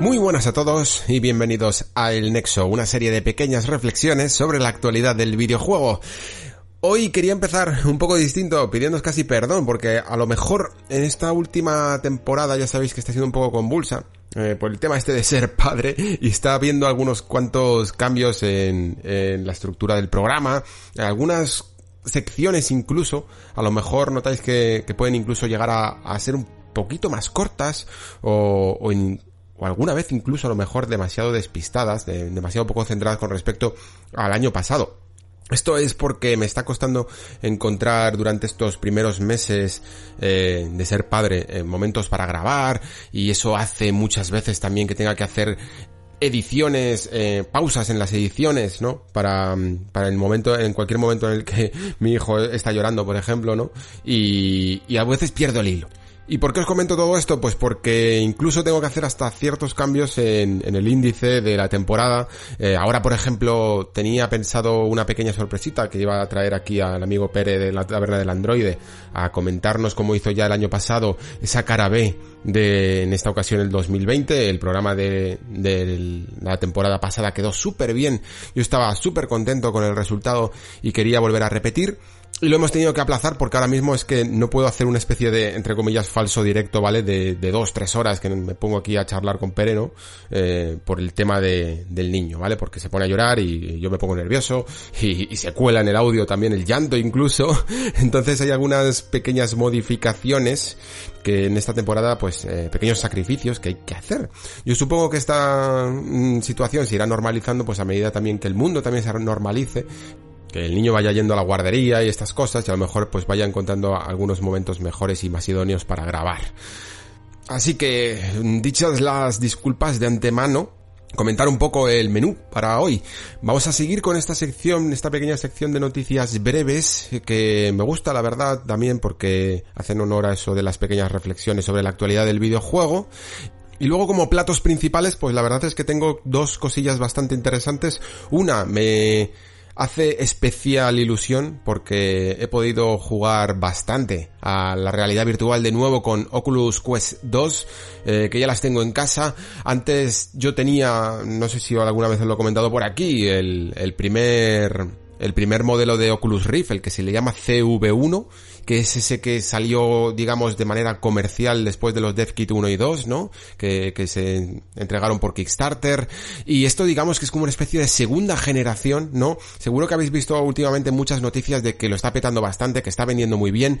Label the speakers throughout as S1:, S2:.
S1: Muy buenas a todos y bienvenidos a El Nexo, una serie de pequeñas reflexiones sobre la actualidad del videojuego. Hoy quería empezar un poco distinto, pidiéndoos casi perdón, porque a lo mejor en esta última temporada ya sabéis que está siendo un poco convulsa, eh, por el tema este de ser padre, y está habiendo algunos cuantos cambios en, la estructura del programa, algunas secciones incluso, a lo mejor notáis que, pueden incluso llegar a, ser un poquito más cortas, o, o, o alguna vez incluso a lo mejor demasiado despistadas, de, demasiado poco centradas con respecto al año pasado. Esto es porque me está costando encontrar durante estos primeros meses eh, de ser padre eh, momentos para grabar y eso hace muchas veces también que tenga que hacer ediciones, eh, pausas en las ediciones, ¿no? Para, para el momento, en cualquier momento en el que mi hijo está llorando, por ejemplo, ¿no? Y, y a veces pierdo el hilo. ¿Y por qué os comento todo esto? Pues porque incluso tengo que hacer hasta ciertos cambios en, el índice de la temporada. Eh, ahora, por ejemplo, tenía pensado una pequeña sorpresita que iba a traer aquí al amigo Pere de la taberna del androide a comentarnos cómo hizo ya el año pasado esa cara B de, en esta ocasión, el 2020. El programa de, de la temporada pasada quedó súper bien. Yo estaba súper contento con el resultado y quería volver a repetir. Y lo hemos tenido que aplazar porque ahora mismo es que no puedo hacer una especie de, entre comillas, falso directo, ¿vale? De, dos, tres horas que me pongo aquí a charlar con Pereno eh, por el tema de, del niño, ¿vale? Porque se pone a llorar y yo me pongo nervioso y, y, se cuela en el audio también el llanto incluso. Entonces hay algunas pequeñas modificaciones que en esta temporada, pues, eh, pequeños sacrificios que hay que hacer. Yo supongo que esta mm, situación se irá normalizando pues a medida también que el mundo también se normalice que el niño vaya yendo a la guardería y estas cosas y a lo mejor pues vaya encontrando algunos momentos mejores y más idóneos para grabar. Así que, dichas las disculpas de antemano, comentar un poco el menú para hoy. Vamos a seguir con esta sección, esta pequeña sección de noticias breves que me gusta la verdad también porque hacen honor a eso de las pequeñas reflexiones sobre la actualidad del videojuego y luego como platos principales, pues la verdad es que tengo dos cosillas bastante interesantes. Una, me hace especial ilusión porque he podido jugar bastante a la realidad virtual de nuevo con Oculus Quest 2, eh, que ya las tengo en casa. Antes yo tenía, no sé si alguna vez os lo he comentado por aquí, el, el primer, el primer modelo de Oculus Rift, el que se le llama CV1, que es ese que salió, digamos, de manera comercial después de los DevKit 1 y 2, ¿no? Que, que se entregaron por Kickstarter. Y esto, digamos, que es como una especie de segunda generación, ¿no? Seguro que habéis visto últimamente muchas noticias de que lo está petando bastante, que está vendiendo muy bien.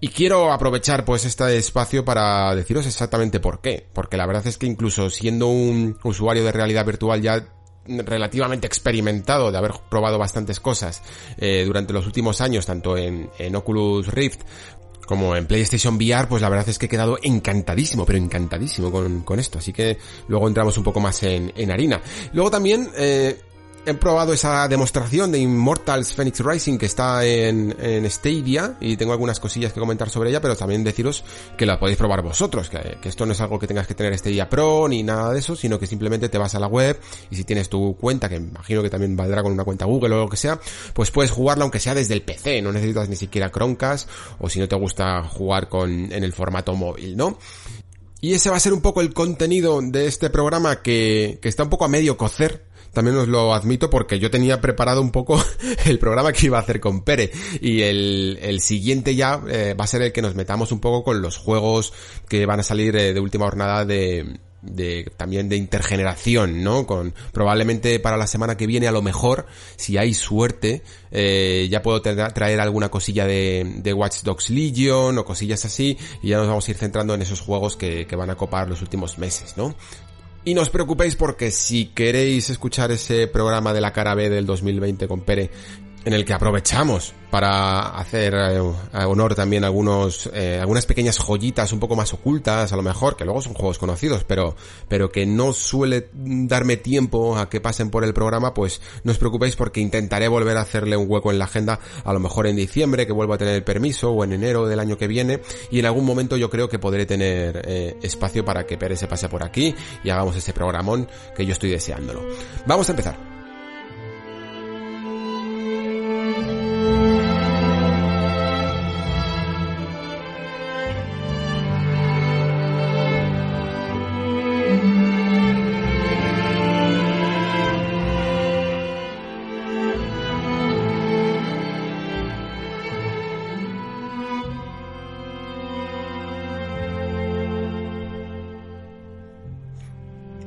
S1: Y quiero aprovechar, pues, este espacio para deciros exactamente por qué. Porque la verdad es que incluso siendo un usuario de realidad virtual ya relativamente experimentado de haber probado bastantes cosas eh, durante los últimos años, tanto en, en Oculus Rift como en PlayStation VR, pues la verdad es que he quedado encantadísimo, pero encantadísimo con, con esto. Así que luego entramos un poco más en, en harina. Luego también, eh, he probado esa demostración de Immortals Phoenix Rising que está en, en, Stadia y tengo algunas cosillas que comentar sobre ella, pero también deciros que la podéis probar vosotros, que, esto no es algo que tengas que tener Stadia Pro ni nada de eso, sino que simplemente te vas a la web y si tienes tu cuenta, que imagino que también valdrá con una cuenta Google o lo que sea, pues puedes jugarla aunque sea desde el PC, no necesitas ni siquiera Chromecast o si no te gusta jugar con, en el formato móvil, ¿no? Y ese va a ser un poco el contenido de este programa que, que está un poco a medio cocer, también os lo admito porque yo tenía preparado un poco el programa que iba a hacer con Pere y el, el siguiente ya eh, va a ser el que nos metamos un poco con los juegos que van a salir eh, de última jornada de, de también de intergeneración, ¿no? Con probablemente para la semana que viene a lo mejor, si hay suerte, eh, ya puedo traer alguna cosilla de, de Watch Dogs Legion o cosillas así y ya nos vamos a ir centrando en esos juegos que, que van a copar los últimos meses, ¿no? Y no os preocupéis porque si queréis escuchar ese programa de la cara B del 2020 con Pere, en el que aprovechamos para hacer eh, honor también a algunos, eh, algunas pequeñas joyitas un poco más ocultas, a lo mejor, que luego son juegos conocidos, pero, pero que no suele darme tiempo a que pasen por el programa, pues no os preocupéis porque intentaré volver a hacerle un hueco en la agenda, a lo mejor en diciembre, que vuelva a tener el permiso, o en enero del año que viene, y en algún momento yo creo que podré tener eh, espacio para que Pérez se pase por aquí y hagamos ese programón que yo estoy deseándolo. Vamos a empezar.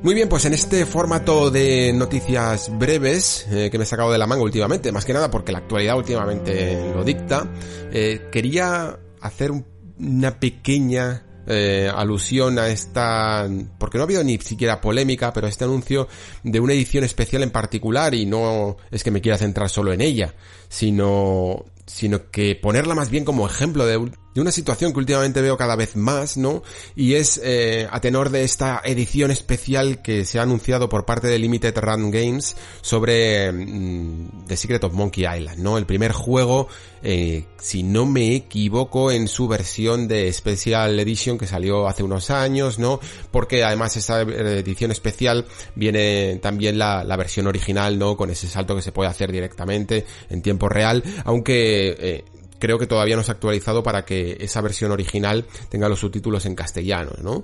S1: Muy bien, pues en este formato de noticias breves eh, que me he sacado de la manga últimamente, más que nada porque la actualidad últimamente lo dicta, eh, quería hacer una pequeña eh, alusión a esta, porque no ha habido ni siquiera polémica, pero este anuncio de una edición especial en particular y no es que me quiera centrar solo en ella, sino, sino que ponerla más bien como ejemplo de una situación que últimamente veo cada vez más, ¿no? Y es eh, a tenor de esta edición especial que se ha anunciado por parte de Limited Run Games sobre mm, The Secret of Monkey Island, ¿no? El primer juego, eh, si no me equivoco, en su versión de Special Edition que salió hace unos años, ¿no? Porque además esta edición especial viene también la, la versión original, ¿no? Con ese salto que se puede hacer directamente en tiempo real, aunque eh, creo que todavía no se ha actualizado para que esa versión original tenga los subtítulos en castellano, ¿no?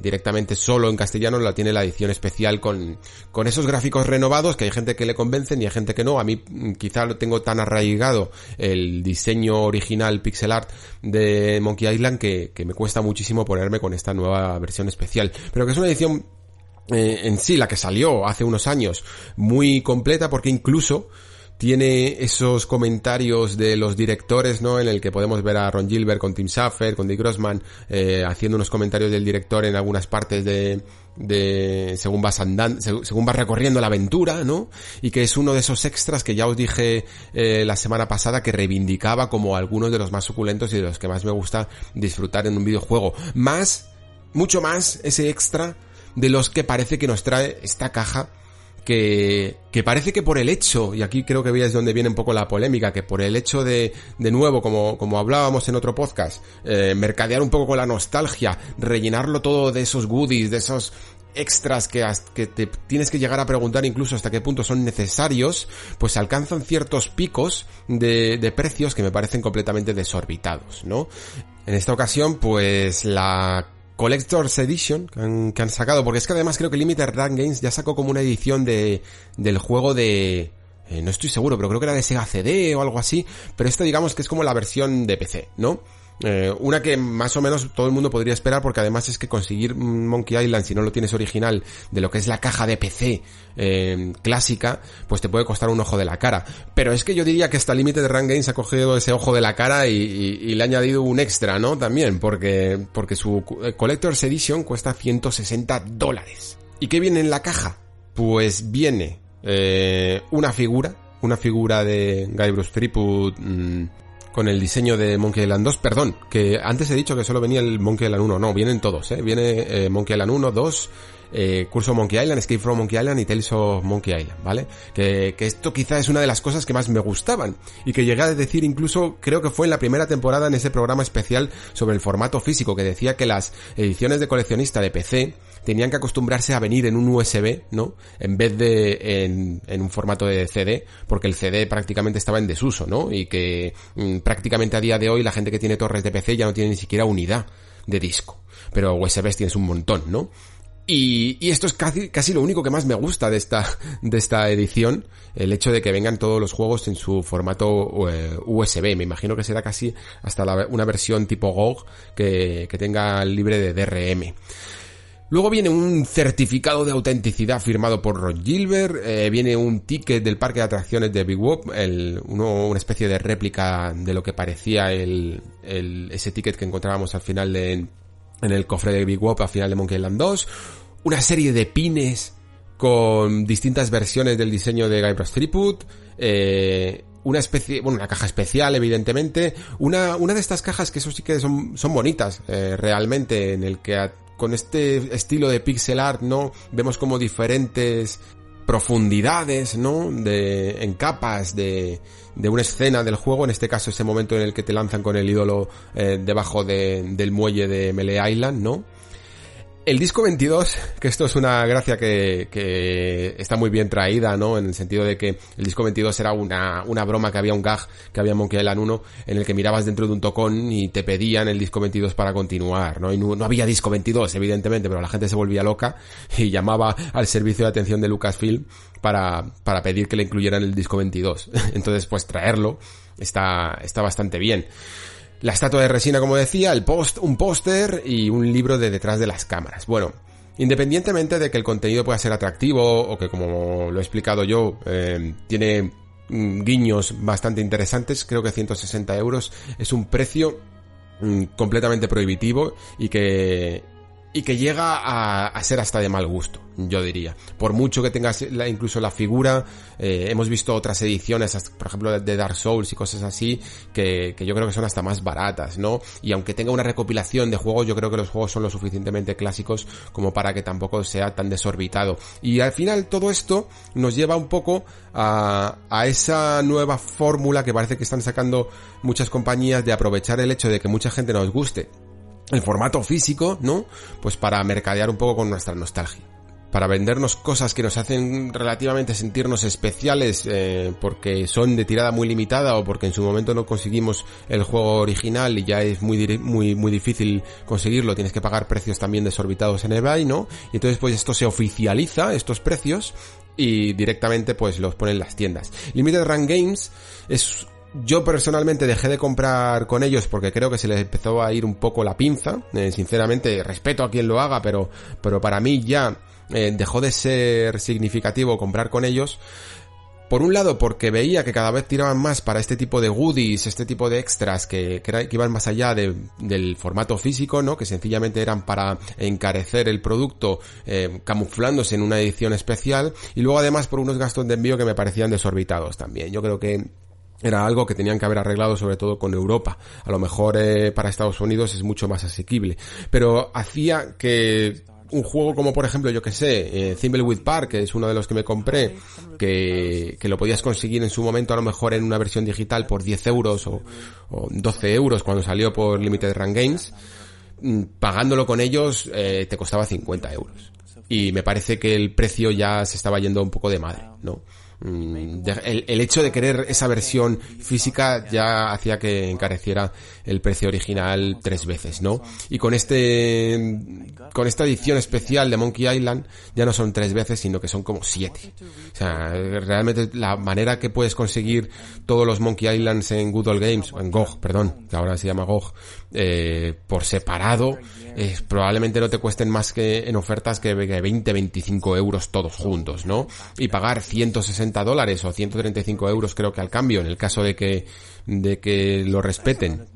S1: directamente solo en castellano la tiene la edición especial con, con esos gráficos renovados que hay gente que le convencen y hay gente que no. A mí mm, quizá lo tengo tan arraigado el diseño original pixel art de Monkey Island que, que me cuesta muchísimo ponerme con esta nueva versión especial. Pero que es una edición eh, en sí, la que salió hace unos años, muy completa porque incluso tiene esos comentarios de los directores, ¿no? En el que podemos ver a Ron Gilbert con Tim Schafer, con Dick Grossman, eh, haciendo unos comentarios del director en algunas partes de, de según vas andando, según vas recorriendo la aventura, ¿no? Y que es uno de esos extras que ya os dije eh, la semana pasada que reivindicaba como algunos de los más suculentos y de los que más me gusta disfrutar en un videojuego. Más, mucho más ese extra de los que parece que nos trae esta caja que, que parece que por el hecho, y aquí creo que veis donde viene un poco la polémica, que por el hecho de, de nuevo, como, como hablábamos en otro podcast, eh, mercadear un poco con la nostalgia, rellenarlo todo de esos goodies, de esos extras que, que te tienes que llegar a preguntar incluso hasta qué punto son necesarios, pues alcanzan ciertos picos de, de precios que me parecen completamente desorbitados, ¿no? En esta ocasión, pues la Collector's Edition que han, sacado, porque es que además creo que Limited Run Games ya sacó como una edición de del juego de eh, no estoy seguro, pero creo que era de Sega CD o algo así, pero esta digamos que es como la versión de PC, ¿no? Eh, una que más o menos todo el mundo podría esperar porque además es que conseguir Monkey Island si no lo tienes original de lo que es la caja de PC eh, clásica pues te puede costar un ojo de la cara pero es que yo diría que esta Limited Run Games ha cogido ese ojo de la cara y, le ha añadido un extra ¿no? también porque, porque su eh, Collector's Edition cuesta 160 dólares ¿y qué viene en la caja? pues viene una figura una figura de Guybrush Threepwood mmm, con el diseño de Monkey Island 2, perdón, que antes he dicho que solo venía el Monkey Island 1, no, vienen todos, ¿eh? Viene eh, Monkey Island 1, 2, eh, Curso Monkey Island, Escape from Monkey Island y Tales of Monkey Island, ¿vale? Que, que esto quizá es una de las cosas que más me gustaban y que llegué a decir incluso, creo que fue en la primera temporada en ese programa especial sobre el formato físico, que decía que las ediciones de coleccionista de PC tenían que acostumbrarse a venir en un USB, ¿no? En vez de en, en un formato de CD, porque el CD prácticamente estaba en desuso, ¿no? Y que mm, prácticamente a día de hoy la gente que tiene torres de PC ya no tiene ni siquiera unidad de disco. Pero USBs tienes un montón, ¿no? Y, y, esto es casi, casi lo único que más me gusta de esta, de esta edición, el hecho de que vengan todos los juegos en su formato USB. Eh, me imagino que será casi hasta la, una versión tipo GOG que, que tenga libre de DRM. Luego viene un certificado de autenticidad firmado por Ron Gilbert, eh, viene un ticket del parque de atracciones de Big Wop, el, uno, una especie de réplica de lo que parecía el, el, ese ticket que encontrábamos al final de, en el cofre de Big Wop al final de Monkey Island 2, una serie de pines con distintas versiones del diseño de Guybrush Threepwood, eh, una especie, bueno, una caja especial, evidentemente, una, una de estas cajas que eso sí que son, son bonitas, eh, realmente, en el que con este estilo de pixel art, ¿no? Vemos como diferentes profundidades, ¿no? De, en capas de, de una escena del juego, en este caso ese momento en el que te lanzan con el ídolo eh, debajo de, del muelle de Melee Island, ¿no? El disco 22, que esto es una gracia que, que, está muy bien traída, ¿no? En el sentido de que el disco 22 era una, una broma que había un gag que había en Monkey Island 1 en el que mirabas dentro de un tocón y te pedían el disco 22 para continuar, ¿no? Y no, había disco 22, evidentemente, pero la gente se volvía loca y llamaba al servicio de atención de Lucasfilm para, para pedir que le incluyeran el disco 22. Entonces, pues traerlo está, está bastante bien. La estatua de resina, como decía, el post, un póster y un libro de detrás de las cámaras. Bueno, independientemente de que el contenido pueda ser atractivo o que, como lo he explicado yo, eh, tiene mm, guiños bastante interesantes, creo que 160 euros es un precio mm, completamente prohibitivo y que y que llega a, ser hasta de mal gusto, yo diría. Por mucho que tengas incluso la figura, eh, hemos visto otras ediciones, por ejemplo de Dark Souls y cosas así, que, que, yo creo que son hasta más baratas, ¿no? Y aunque tenga una recopilación de juegos, yo creo que los juegos son lo suficientemente clásicos como para que tampoco sea tan desorbitado. Y al final todo esto nos lleva un poco a, a esa nueva fórmula que parece que están sacando muchas compañías de aprovechar el hecho de que mucha gente nos guste el formato físico, ¿no? Pues para mercadear un poco con nuestra nostalgia. Para vendernos cosas que nos hacen relativamente sentirnos especiales eh, porque son de tirada muy limitada o porque en su momento no conseguimos el juego original y ya es muy muy muy difícil conseguirlo, tienes que pagar precios también desorbitados en eBay, ¿no? Y entonces pues esto se oficializa, estos precios, y directamente pues los ponen las tiendas. Limited Run Games es yo personalmente dejé de comprar con ellos porque creo que se les empezó a ir un poco la pinza. Eh, sinceramente, respeto a quien lo haga, pero, pero para mí ya eh, dejó de ser significativo comprar con ellos. Por un lado, porque veía que cada vez tiraban más para este tipo de goodies, este tipo de extras que, que, iban más allá del formato físico, ¿no? Que sencillamente eran para encarecer el producto eh, camuflándose en una edición especial. Y luego además por unos gastos de envío que me parecían desorbitados también. Yo creo que era algo que tenían que haber arreglado sobre todo con Europa. A lo mejor eh, para Estados Unidos es mucho más asequible. Pero hacía que un juego como por ejemplo, yo que sé, eh, Thimbleweed Park, que es uno de los que me compré, que, que lo podías conseguir en su momento a lo mejor en una versión digital por 10 euros o, o 12 euros cuando salió por Limited Run Games, mm, pagándolo con ellos eh, te costaba 50 euros. Y me parece que el precio ya se estaba yendo un poco de madre, ¿no? Mm, el, hecho de querer esa versión física ya hacía que encareciera el precio original tres veces, ¿no? Y con este, con esta edición especial de Monkey Island ya no son tres veces, sino que son como siete. O sea, realmente la manera que puedes conseguir todos los Monkey Islands en Good Old Games, en GOG, perdón, que ahora se llama GOG, eh, por separado, eh, probablemente no te cuesten más que en ofertas que 20, 25 euros todos juntos, ¿no? Y pagar 160 dólares o 135 euros creo que al cambio, en el caso de que, de que lo respeten,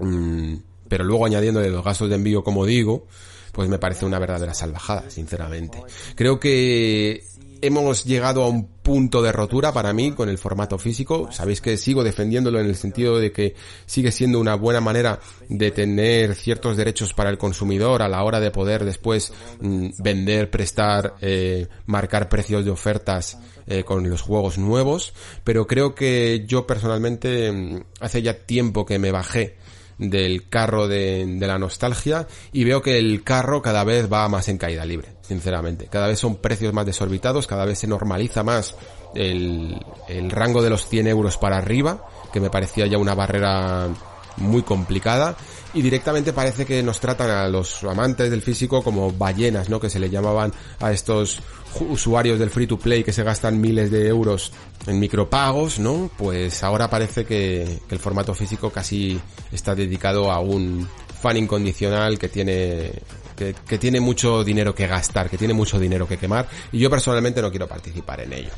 S1: mm, pero luego añadiendo los gastos de envío como digo, pues me parece una verdadera salvajada, sinceramente. Creo que hemos llegado a un punto de rotura para mí con el formato físico. Sabéis que sigo defendiéndolo en el sentido de que sigue siendo una buena manera de tener ciertos derechos para el consumidor a la hora de poder después mm, vender, prestar, eh, marcar precios de ofertas eh, con los juegos nuevos. Pero creo que yo personalmente mm, hace ya tiempo que me bajé del carro de, de, la nostalgia y veo que el carro cada vez va más en caída libre, sinceramente. Cada vez son precios más desorbitados, cada vez se normaliza más el, el rango de los 100 euros para arriba, que me parecía ya una barrera muy complicada y directamente parece que nos tratan a los amantes del físico como ballenas, ¿no? Que se le llamaban a estos usuarios del free to play que se gastan miles de euros en micropagos, ¿no? Pues ahora parece que, el formato físico casi está dedicado a un fan incondicional que tiene que, que, tiene mucho dinero que gastar, que tiene mucho dinero que quemar y yo personalmente no quiero participar en ello.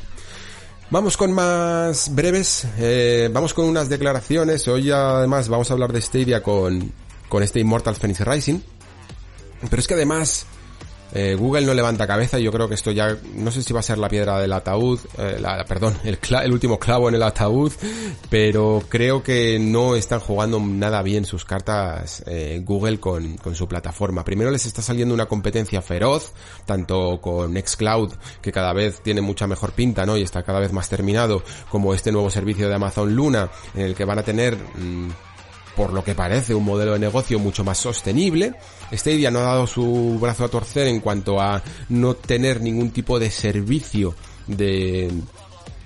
S1: Vamos con más breves, eh, vamos con unas declaraciones, hoy además vamos a hablar de Stadia con, con este Immortal Phoenix Rising, pero es que además Eh, Google no levanta cabeza yo creo que esto ya, no sé si va a ser la piedra del ataúd, eh, la, perdón, el, el, último clavo en el ataúd, pero creo que no están jugando nada bien sus cartas eh, Google con, con su plataforma. Primero les está saliendo una competencia feroz, tanto con Nextcloud, que cada vez tiene mucha mejor pinta, ¿no? Y está cada vez más terminado, como este nuevo servicio de Amazon Luna, en el que van a tener... Mm, por lo que parece un modelo de negocio mucho más sostenible. Stadia no ha dado su brazo a torcer en cuanto a no tener ningún tipo de servicio de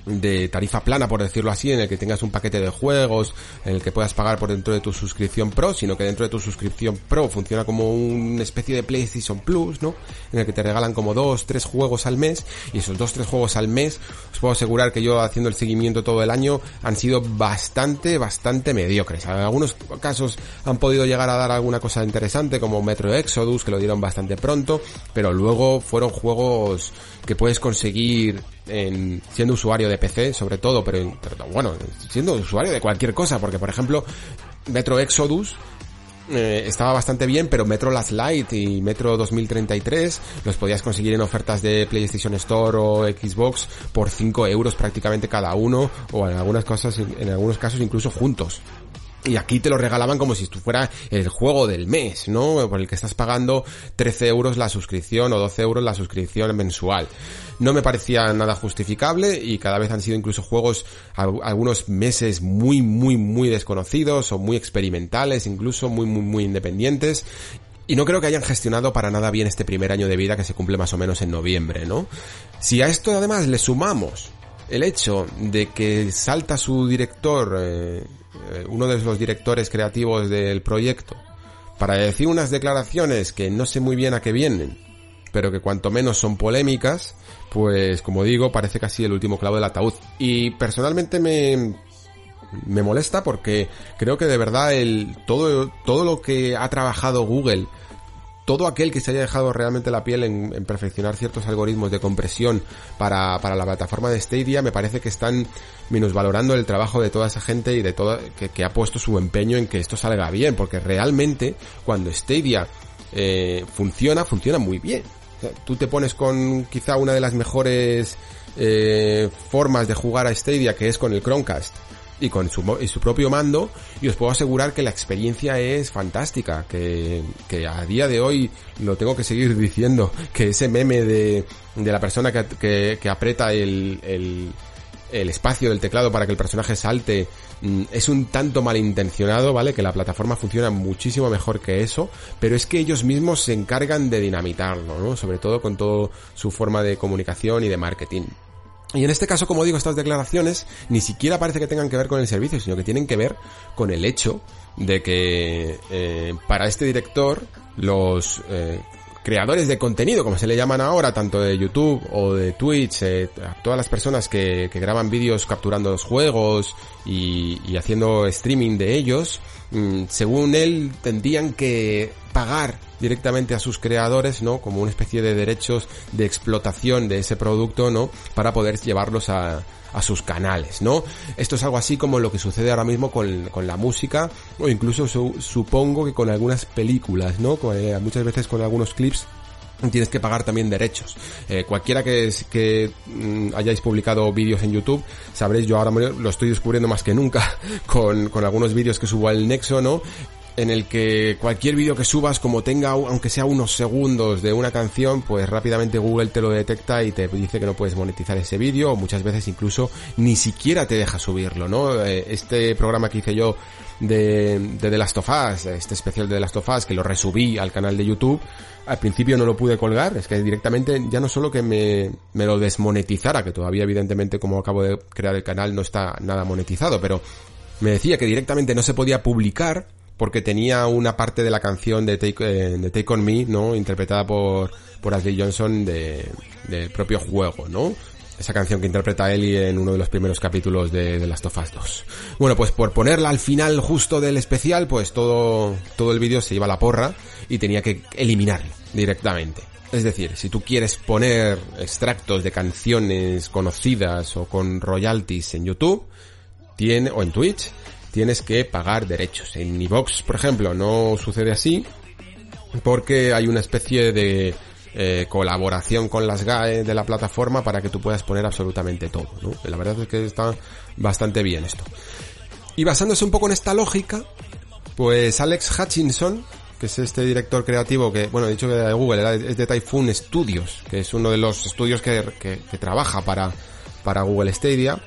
S1: de tarifa plana, por decirlo así, en el que tengas un paquete de juegos, en el que puedas pagar por dentro de tu suscripción Pro, sino que dentro de tu suscripción Pro funciona como una especie de PlayStation Plus, ¿no? En el que te regalan como dos, tres juegos al mes, y esos dos, tres juegos al mes, os puedo asegurar que yo haciendo el seguimiento todo el año han sido bastante, bastante mediocres. En algunos casos han podido llegar a dar alguna cosa interesante, como Metro Exodus, que lo dieron bastante pronto, pero luego fueron juegos que puedes conseguir en, siendo usuario de PC, sobre todo, pero, bueno, siendo usuario de cualquier cosa, porque por ejemplo, Metro Exodus eh, estaba bastante bien, pero Metro Last Light y Metro 2033 los podías conseguir en ofertas de PlayStation Store o Xbox por 5 euros prácticamente cada uno, o en algunas cosas, en algunos casos incluso juntos. Y aquí te lo regalaban como si esto fuera el juego del mes, ¿no? Por el que estás pagando 13 euros la suscripción o 12 euros la suscripción mensual. No me parecía nada justificable y cada vez han sido incluso juegos algunos meses muy, muy, muy desconocidos o muy experimentales, incluso muy, muy, muy independientes. Y no creo que hayan gestionado para nada bien este primer año de vida que se cumple más o menos en noviembre, ¿no? Si a esto además le sumamos el hecho de que salta su director, eh, uno de los directores creativos del proyecto, para decir unas declaraciones que no sé muy bien a qué vienen, pero que cuanto menos son polémicas, pues como digo, parece casi el último clavo del ataúd. Y personalmente me, me molesta porque creo que de verdad el, todo, todo lo que ha trabajado Google todo aquel que se haya dejado realmente la piel en, perfeccionar ciertos algoritmos de compresión para, para, la plataforma de Stadia, me parece que están minusvalorando el trabajo de toda esa gente y de toda, que, ha puesto su empeño en que esto salga bien, porque realmente cuando Stadia eh, funciona, funciona muy bien. tú te pones con quizá una de las mejores eh, formas de jugar a Stadia, que es con el Chromecast y con su, y su propio mando y os puedo asegurar que la experiencia es fantástica, que, que a día de hoy lo tengo que seguir diciendo, que ese meme de, de la persona que, que, aprieta el, el, el espacio del teclado para que el personaje salte mm, es un tanto malintencionado, ¿vale? Que la plataforma funciona muchísimo mejor que eso, pero es que ellos mismos se encargan de dinamitarlo, ¿no? Sobre todo con toda su forma de comunicación y de marketing. Y en este caso, como digo, estas declaraciones ni siquiera parece que tengan que ver con el servicio, sino que tienen que ver con el hecho de que eh, para este director los eh, creadores de contenido, como se le llaman ahora, tanto de YouTube o de Twitch, eh, todas las personas que, que graban vídeos capturando los juegos y, y haciendo streaming de ellos, mm, según él tendrían que pagar directamente a sus creadores, ¿no? Como una especie de derechos de explotación de ese producto, ¿no? Para poder llevarlos a, a sus canales, ¿no? Esto es algo así como lo que sucede ahora mismo con, con la música o incluso supongo que con algunas películas, ¿no? Eh, muchas veces con algunos clips tienes que pagar también derechos. Eh, cualquiera que, que mm, hayáis publicado vídeos en YouTube, sabréis, yo ahora lo estoy descubriendo más que nunca con, con algunos vídeos que subo al Nexo, ¿no? En el que cualquier vídeo que subas, como tenga, aunque sea unos segundos de una canción, pues rápidamente Google te lo detecta y te dice que no puedes monetizar ese vídeo, o muchas veces incluso ni siquiera te deja subirlo, ¿no? Eh, este programa que hice yo de, de The Last of Us, este especial de The Last of Us, que lo resubí al canal de YouTube, al principio no lo pude colgar, es que directamente ya no solo que me, me lo desmonetizara, que todavía evidentemente como acabo de crear el canal no está nada monetizado, pero me decía que directamente no se podía publicar porque tenía una parte de la canción de Take, eh, Take On Me, ¿no? Interpretada por, por Ashley Johnson de, del propio juego, ¿no? Esa canción que interpreta Ellie en uno de los primeros capítulos de, de Last of Us 2. Bueno, pues por ponerla al final justo del especial, pues todo, todo el vídeo se iba a la porra y tenía que eliminarlo directamente. Es decir, si tú quieres poner extractos de canciones conocidas o con royalties en YouTube, tiene, o en Twitch, tienes que pagar derechos. En Evox, por ejemplo, no sucede así porque hay una especie de eh, colaboración con las GAE de la plataforma para que tú puedas poner absolutamente todo, ¿no? La verdad es que está bastante bien esto. Y basándose un poco en esta lógica, pues Alex Hutchinson, que es este director creativo que, bueno, he dicho que de Google, es de Typhoon Studios, que es uno de los estudios que, que, trabaja para, para Google Stadia,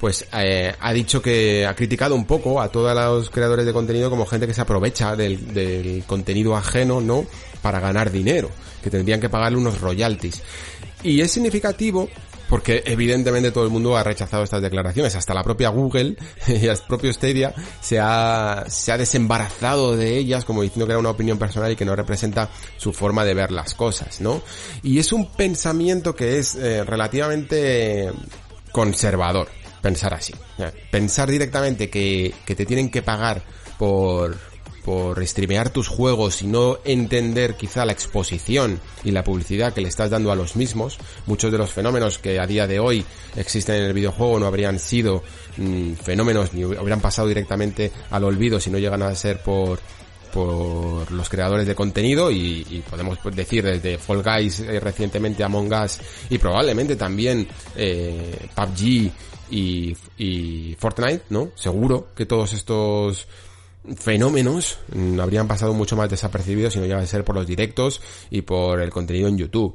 S1: pues eh, ha dicho que ha criticado un poco a todos los creadores de contenido como gente que se aprovecha del, del contenido ajeno, ¿no? Para ganar dinero, que tendrían que pagarle unos royalties. Y es significativo porque evidentemente todo el mundo ha rechazado estas declaraciones, hasta la propia Google y el propio Stadia se ha, se ha desembarazado de ellas como diciendo que era una opinión personal y que no representa su forma de ver las cosas, ¿no? Y es un pensamiento que es eh, relativamente conservador, pensar así. Pensar directamente que, que te tienen que pagar por, por streamear tus juegos y no entender quizá la exposición y la publicidad que le estás dando a los mismos, muchos de los fenómenos que a día de hoy existen en el videojuego no habrían sido mm, fenómenos ni habrían pasado directamente al olvido si no llegan a ser por por los creadores de contenido y, podemos decir desde Fall Guys eh, recientemente Among Us y probablemente también eh, PUBG y, y Fortnite, ¿no? Seguro que todos estos fenómenos mm, habrían pasado mucho más desapercibidos si no llega a ser por los directos y por el contenido en YouTube.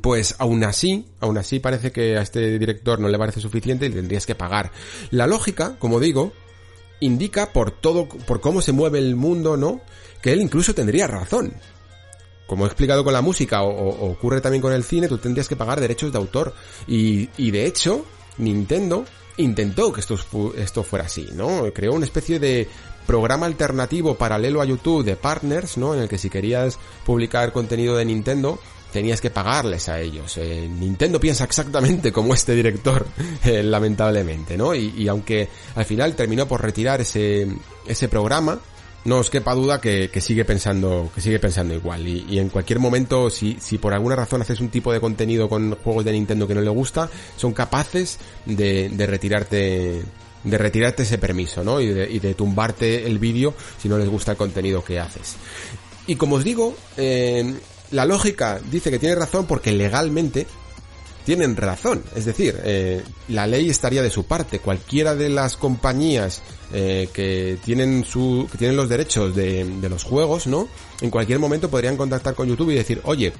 S1: Pues aún así, aún así parece que a este director no le parece suficiente y tendrías que pagar. La lógica, como digo, indica por todo, por cómo se mueve el mundo, ¿no? Que él incluso tendría razón. Como he explicado con la música o, ocurre también con el cine, tú tendrías que pagar derechos de autor. Y, y de hecho, Nintendo intentó que esto, esto fuera así, ¿no? Creó una especie de programa alternativo paralelo a YouTube de partners, ¿no? En el que si querías publicar contenido de Nintendo, tenías que pagarles a ellos. Eh, Nintendo piensa exactamente como este director, eh, lamentablemente, ¿no? Y, aunque al final terminó por retirar ese, ese programa, no os quepa duda que, sigue pensando, que sigue pensando igual. Y, en cualquier momento, si, si por alguna razón haces un tipo de contenido con juegos de Nintendo que no le gusta, son capaces de, de retirarte de retirarte ese permiso, ¿no? Y de, y de tumbarte el vídeo si no les gusta el contenido que haces. Y como os digo, eh, la lógica dice que tiene razón porque legalmente tienen razón. Es decir, eh, la ley estaría de su parte. Cualquiera de las compañías eh, que tienen su, que tienen los derechos de, de los juegos, ¿no? En cualquier momento podrían contactar con YouTube y decir, oye,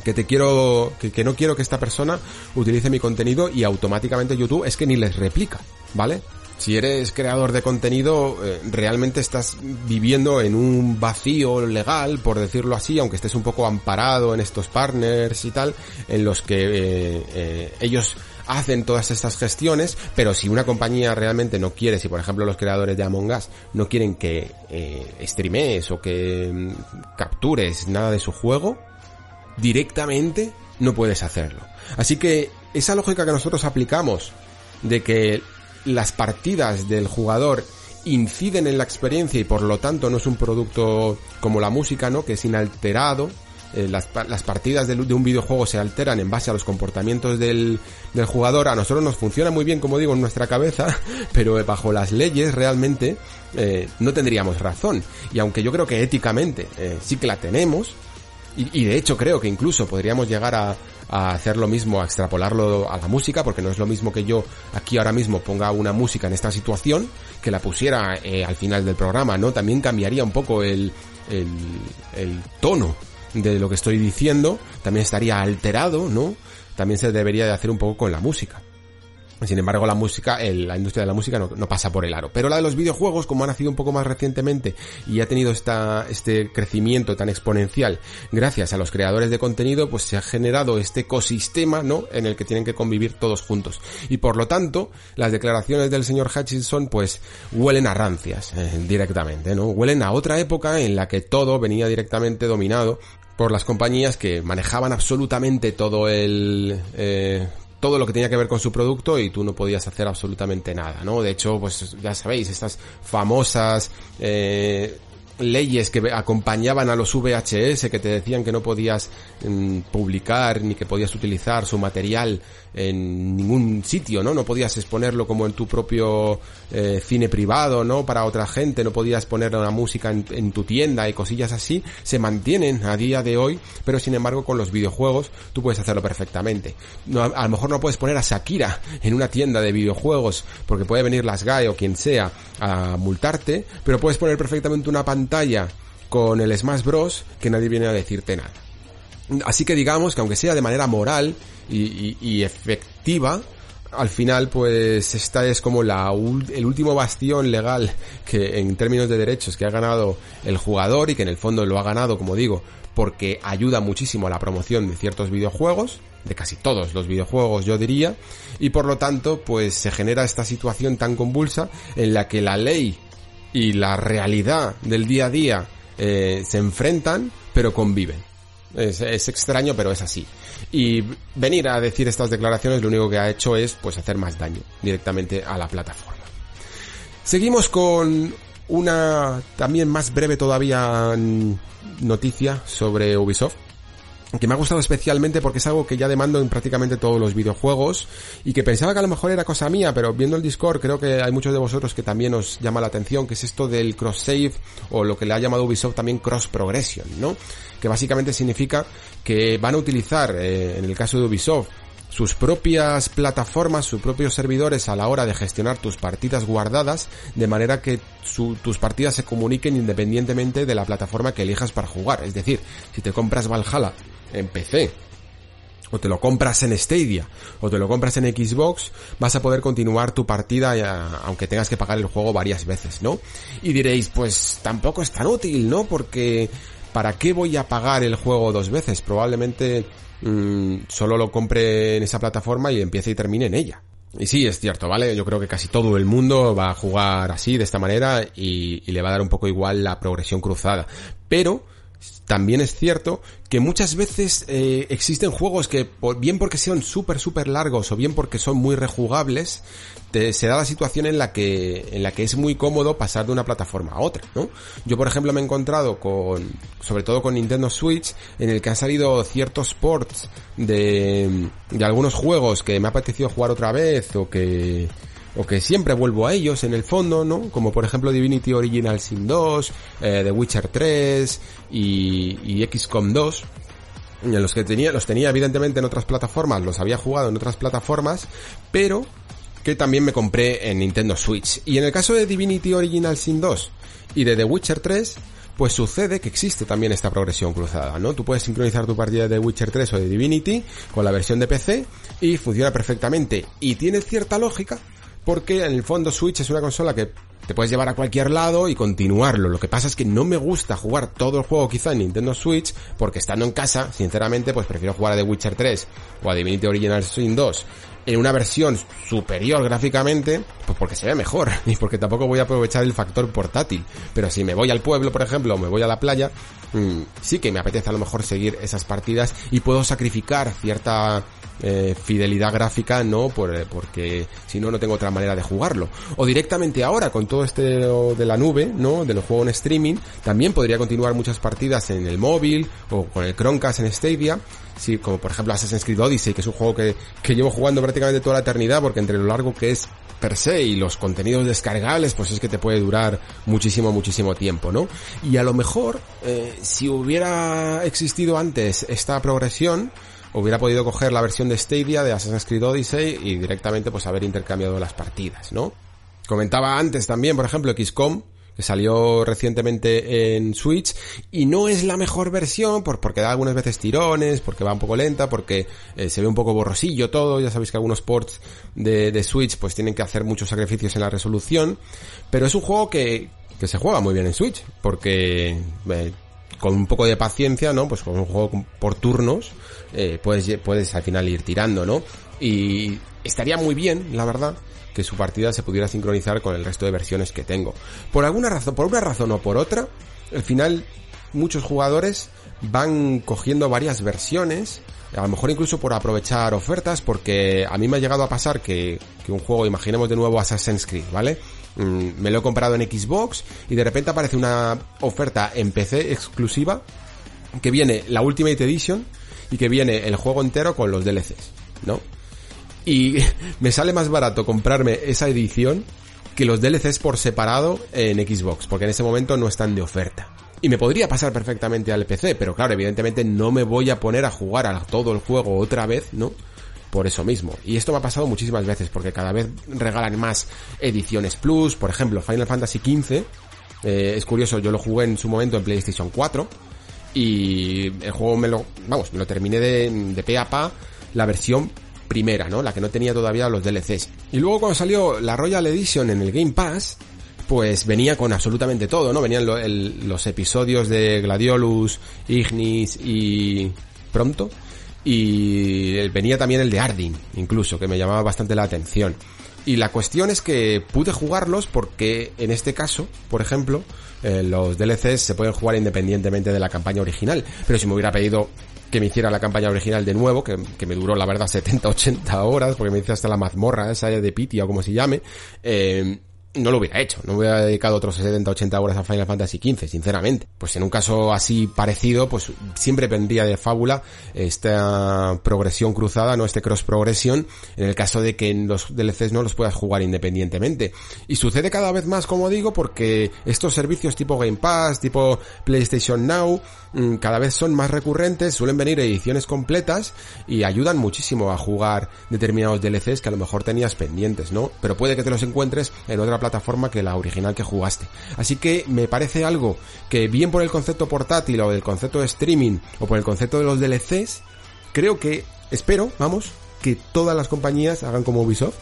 S1: que te quiero, que, que, no quiero que esta persona utilice mi contenido y automáticamente YouTube es que ni les replica, ¿vale? Si eres creador de contenido, eh, realmente estás viviendo en un vacío legal, por decirlo así, aunque estés un poco amparado en estos partners y tal, en los que eh, eh, ellos hacen todas estas gestiones, pero si una compañía realmente no quiere, si por ejemplo los creadores de Among Us no quieren que streamees o que mm, captures nada de su juego, directamente no puedes hacerlo. Así que esa lógica que nosotros aplicamos de que las partidas del jugador inciden en la experiencia y por lo tanto no es un producto como la música, ¿no? Que es inalterado. Eh, las, las, partidas de, un videojuego se alteran en base a los comportamientos del, del, jugador. A nosotros nos funciona muy bien, como digo, en nuestra cabeza, pero bajo las leyes realmente eh, no tendríamos razón. Y aunque yo creo que éticamente eh, sí que la tenemos, y, de hecho creo que incluso podríamos llegar a, hacer lo mismo, a extrapolarlo a la música, porque no es lo mismo que yo aquí ahora mismo ponga una música en esta situación, que la pusiera eh, al final del programa, ¿no? También cambiaría un poco el, el, el tono de lo que estoy diciendo, también estaría alterado, ¿no? También se debería de hacer un poco con la música. Sin embargo, la música, la industria de la música no, pasa por el aro. Pero la de los videojuegos, como ha nacido un poco más recientemente y ha tenido esta, este crecimiento tan exponencial gracias a los creadores de contenido, pues se ha generado este ecosistema, ¿no? En el que tienen que convivir todos juntos. Y por lo tanto, las declaraciones del señor Hutchinson, pues huelen a rancias, eh, directamente, ¿no? Huelen a otra época en la que todo venía directamente dominado por las compañías que manejaban absolutamente todo el eh, todo lo que tenía que ver con su producto y tú no podías hacer absolutamente nada, ¿no? De hecho, pues ya sabéis, estas famosas eh, leyes que acompañaban a los VHS que te decían que no podías mm, publicar ni que podías utilizar su material en ningún sitio, ¿no? No podías exponerlo como en tu propio eh, cine privado, ¿no? Para otra gente, no podías poner una música en, tu tienda y cosillas así, se mantienen a día de hoy, pero sin embargo con los videojuegos tú puedes hacerlo perfectamente. No, a, lo mejor no puedes poner a Shakira en una tienda de videojuegos porque puede venir las GAE o quien sea a multarte, pero puedes poner perfectamente una pantalla con el Smash Bros que nadie viene a decirte nada. Así que digamos que aunque sea de manera moral y, efectiva, al final pues esta es como la el último bastión legal que en términos de derechos que ha ganado el jugador y que en el fondo lo ha ganado como digo porque ayuda muchísimo a la promoción de ciertos videojuegos de casi todos los videojuegos yo diría y por lo tanto pues se genera esta situación tan convulsa en la que la ley y la realidad del día a día eh, se enfrentan pero conviven es, extraño, pero es así. Y venir a decir estas declaraciones lo único que ha hecho es pues hacer más daño directamente a la plataforma. Seguimos con una también más breve todavía noticia sobre Ubisoft que me ha gustado especialmente porque es algo que ya demando en prácticamente todos los videojuegos y que pensaba que a lo mejor era cosa mía, pero viendo el Discord creo que hay muchos de vosotros que también os llama la atención, que es esto del cross save o lo que le ha llamado Ubisoft también cross progression, ¿no? Que básicamente significa que van a utilizar, eh, en el caso de Ubisoft, sus propias plataformas, sus propios servidores a la hora de gestionar tus partidas guardadas, de manera que tus partidas se comuniquen independientemente de la plataforma que elijas para jugar. Es decir, si te compras Valhalla en PC, o te lo compras en Stadia, o te lo compras en Xbox, vas a poder continuar tu partida aunque tengas que pagar el juego varias veces, ¿no? Y diréis, pues tampoco es tan útil, ¿no? Porque ¿para qué voy a pagar el juego dos veces? Probablemente mmm, solo lo compre en esa plataforma y empiece y termine en ella. Y sí, es cierto, ¿vale? Yo creo que casi todo el mundo va a jugar así, de esta manera, y, y le va a dar un poco igual la progresión cruzada. Pero, también es cierto que muchas veces eh, existen juegos que, bien porque sean súper, súper largos o bien porque son muy rejugables, se da la situación en la que en la que es muy cómodo pasar de una plataforma a otra, ¿no? Yo, por ejemplo, me he encontrado con, sobre todo con Nintendo Switch, en el que han salido ciertos ports de, de algunos juegos que me ha apetecido jugar otra vez o que o que siempre vuelvo a ellos en el fondo, ¿no? Como por ejemplo Divinity Original Sin 2, eh, The Witcher 3 y, y XCOM 2 en los que tenía, los tenía evidentemente en otras plataformas, los había jugado en otras plataformas, pero que también me compré en Nintendo Switch. Y en el caso de Divinity Original Sin 2 y de The Witcher 3, pues sucede que existe también esta progresión cruzada, ¿no? Tú puedes sincronizar tu partida de The Witcher 3 o de Divinity con la versión de PC y funciona perfectamente. Y tiene cierta lógica porque en el fondo Switch es una consola que te puedes llevar a cualquier lado y continuarlo. Lo que pasa es que no me gusta jugar todo el juego quizá en Nintendo Switch, porque estando en casa, sinceramente, pues prefiero jugar a The Witcher 3 o a Divinity Original Sin 2 en una versión superior gráficamente, pues porque se ve mejor y porque tampoco voy a aprovechar el factor portátil. Pero si me voy al pueblo, por ejemplo, o me voy a la playa, mm, sí que me apetece a lo mejor seguir esas partidas y puedo sacrificar cierta eh, fidelidad gráfica, no, Por, eh, porque si no, no tengo otra manera de jugarlo. O directamente ahora, con todo este de la nube, ¿no? Del juego en streaming, también podría continuar muchas partidas en el móvil o con el Chromecast en Stadia. Sí, como por ejemplo Assassin's Creed Odyssey, que es un juego que, que llevo jugando prácticamente toda la eternidad, porque entre lo largo que es per se y los contenidos descargables, pues es que te puede durar muchísimo, muchísimo tiempo, ¿no? Y a lo mejor, eh, si hubiera existido antes esta progresión, hubiera podido coger la versión de Stadia de Assassin's Creed Odyssey y directamente pues haber intercambiado las partidas, ¿no? Comentaba antes también, por ejemplo, XCOM, que salió recientemente en Switch y no es la mejor versión por, porque da algunas veces tirones, porque va un poco lenta, porque eh, se ve un poco borrosillo todo, ya sabéis que algunos ports de, de, Switch pues tienen que hacer muchos sacrificios en la resolución, pero es un juego que, que se juega muy bien en Switch, porque eh, con un poco de paciencia, ¿no? Pues con un juego por turnos, eh, puedes, puedes al final ir tirando, ¿no? Y estaría muy bien, la verdad, que su partida se pudiera sincronizar con el resto de versiones que tengo. Por alguna razón, por una razón o por otra, al final muchos jugadores van cogiendo varias versiones, a lo mejor incluso por aprovechar ofertas, porque a mí me ha llegado a pasar que, que un juego, imaginemos de nuevo Assassin's Creed, ¿vale? Mm, me lo he comprado en Xbox y de repente aparece una oferta en PC exclusiva que viene la Ultimate Edition y que viene el juego entero con los DLCs, ¿no? Y me sale más barato comprarme esa edición que los DLCs por separado en Xbox, porque en ese momento no están de oferta. Y me podría pasar perfectamente al PC, pero claro, evidentemente no me voy a poner a jugar a todo el juego otra vez, ¿no? Por eso mismo. Y esto me ha pasado muchísimas veces, porque cada vez regalan más ediciones Plus, por ejemplo, Final Fantasy XV. Eh, es curioso, yo lo jugué en su momento en PlayStation 4 y el juego me lo, vamos, me lo terminé de, de pe a pa la versión primera, ¿no? La que no tenía todavía los DLCs. Y luego cuando salió la Royal Edition en el Game Pass, pues venía con absolutamente todo, ¿no? Venían los episodios de Gladiolus, Ignis y Pronto. Y venía también el de Ardyn, incluso, que me llamaba bastante la atención. Y la cuestión es que pude jugarlos porque en este caso, por ejemplo, eh, los DLCs se pueden jugar independientemente de la campaña original. Pero si me hubiera pedido que me hiciera la campaña original de nuevo, que, me duró la verdad 70-80 horas, porque me hice hasta la mazmorra esa de Pity o como se llame, eh, no lo hubiera hecho, no hubiera dedicado otros 70, 80 horas a Final Fantasy XV, sinceramente. Pues en un caso así parecido, pues siempre vendría de fábula esta progresión cruzada, no este cross progresión, en el caso de que en los DLCs no los puedas jugar independientemente. Y sucede cada vez más, como digo, porque estos servicios tipo Game Pass, tipo PlayStation Now, mm, cada vez son más recurrentes, suelen venir ediciones completas y ayudan muchísimo a jugar determinados DLCs que a lo mejor tenías pendientes, ¿no? Pero puede que te los encuentres en otra plataforma que la original que jugaste. Así que me parece algo que bien por el concepto portátil o del concepto de streaming o por el concepto de los DLCs, creo que, espero, vamos, que todas las compañías hagan como Ubisoft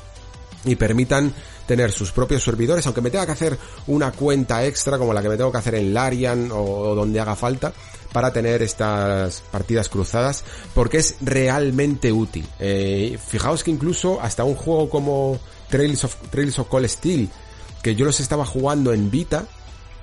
S1: y permitan tener sus propios servidores, aunque me tenga que hacer una cuenta extra como la que me tengo que hacer en Larian o, donde haga falta para tener estas partidas cruzadas, porque es realmente útil. Eh, fijaos que incluso hasta un juego como Trails of, Trails of Cold Steel, que yo los estaba jugando en Vita,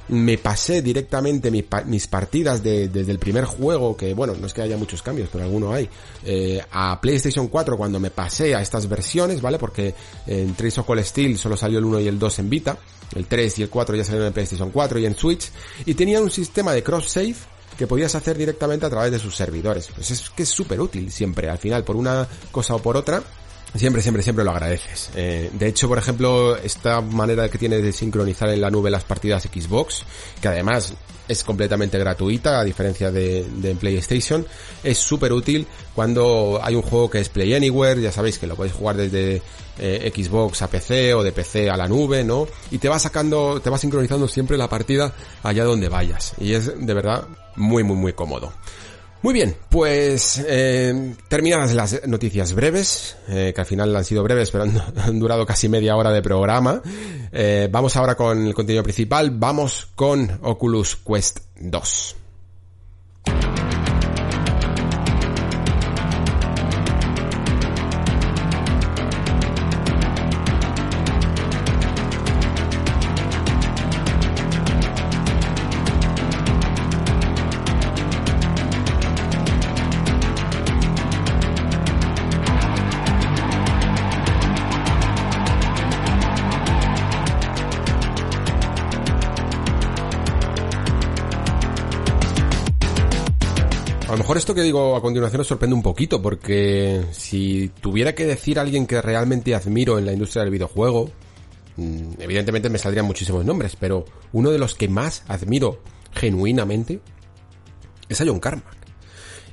S1: me pasé directamente mis partidas desde el primer juego, que bueno, no es que haya muchos cambios, pero alguno hay, eh, a PlayStation 4 cuando me pasé a estas versiones, ¿vale? Porque en Trails of Cold Steel solo salió el 1 y el 2 en Vita, el 3 y el 4 ya salieron en PlayStation 4 y en Switch, y tenían un sistema de cross-save que podías hacer directamente a través de sus servidores. Pues es que es súper útil siempre, al final, por una cosa o por otra, Siempre, siempre, siempre lo agradeces. Eh, de hecho, por ejemplo, esta manera que tiene de sincronizar en la nube las partidas Xbox, que además es completamente gratuita, a diferencia de, de PlayStation, es súper útil cuando hay un juego que es Play Anywhere, ya sabéis que lo podéis jugar desde eh, Xbox a PC o de PC a la nube, ¿no? Y te va sacando, te va sincronizando siempre la partida allá donde vayas. Y es de verdad muy, muy, muy cómodo. Muy bien, pues eh, terminadas las noticias breves, eh, que al final han sido breves, pero han, durado casi media hora de programa. Eh, vamos ahora con el contenido principal, vamos con Oculus Quest 2. Que digo a continuación os sorprende un poquito, porque si tuviera que decir a alguien que realmente admiro en la industria del videojuego, mm, evidentemente me saldrían muchísimos nombres, pero uno de los que más admiro genuinamente es a John Carmack.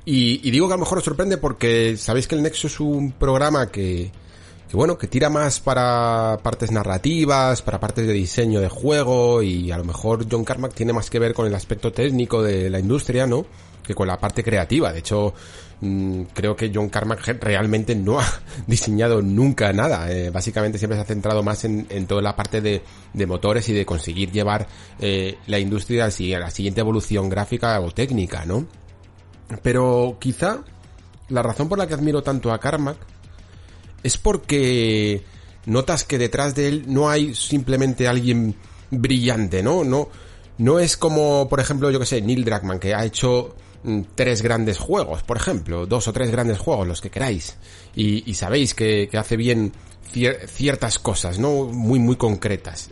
S1: Y, digo que a lo mejor os sorprende porque sabéis que el Nexo es un programa que, que bueno, que tira más para partes narrativas, para partes de diseño de juego y a lo mejor John Carmack tiene más que ver con el aspecto técnico de la industria, ¿no? Que con la parte creativa. De hecho, mm, creo que John Carmack realmente no ha diseñado nunca nada. Eh, básicamente siempre se ha centrado más en, toda la parte de, motores y de conseguir llevar eh, la industria a la siguiente evolución gráfica o técnica, ¿no? Pero quizá la razón por la que admiro tanto a Carmack es porque notas que detrás de él no hay simplemente alguien brillante, ¿no? No, no es como, por ejemplo, yo que sé, Neil Druckmann, que ha hecho tres grandes juegos, por ejemplo, dos o tres grandes juegos, los que queráis, y, sabéis que, hace bien ciertas cosas, ¿no? Muy, muy concretas.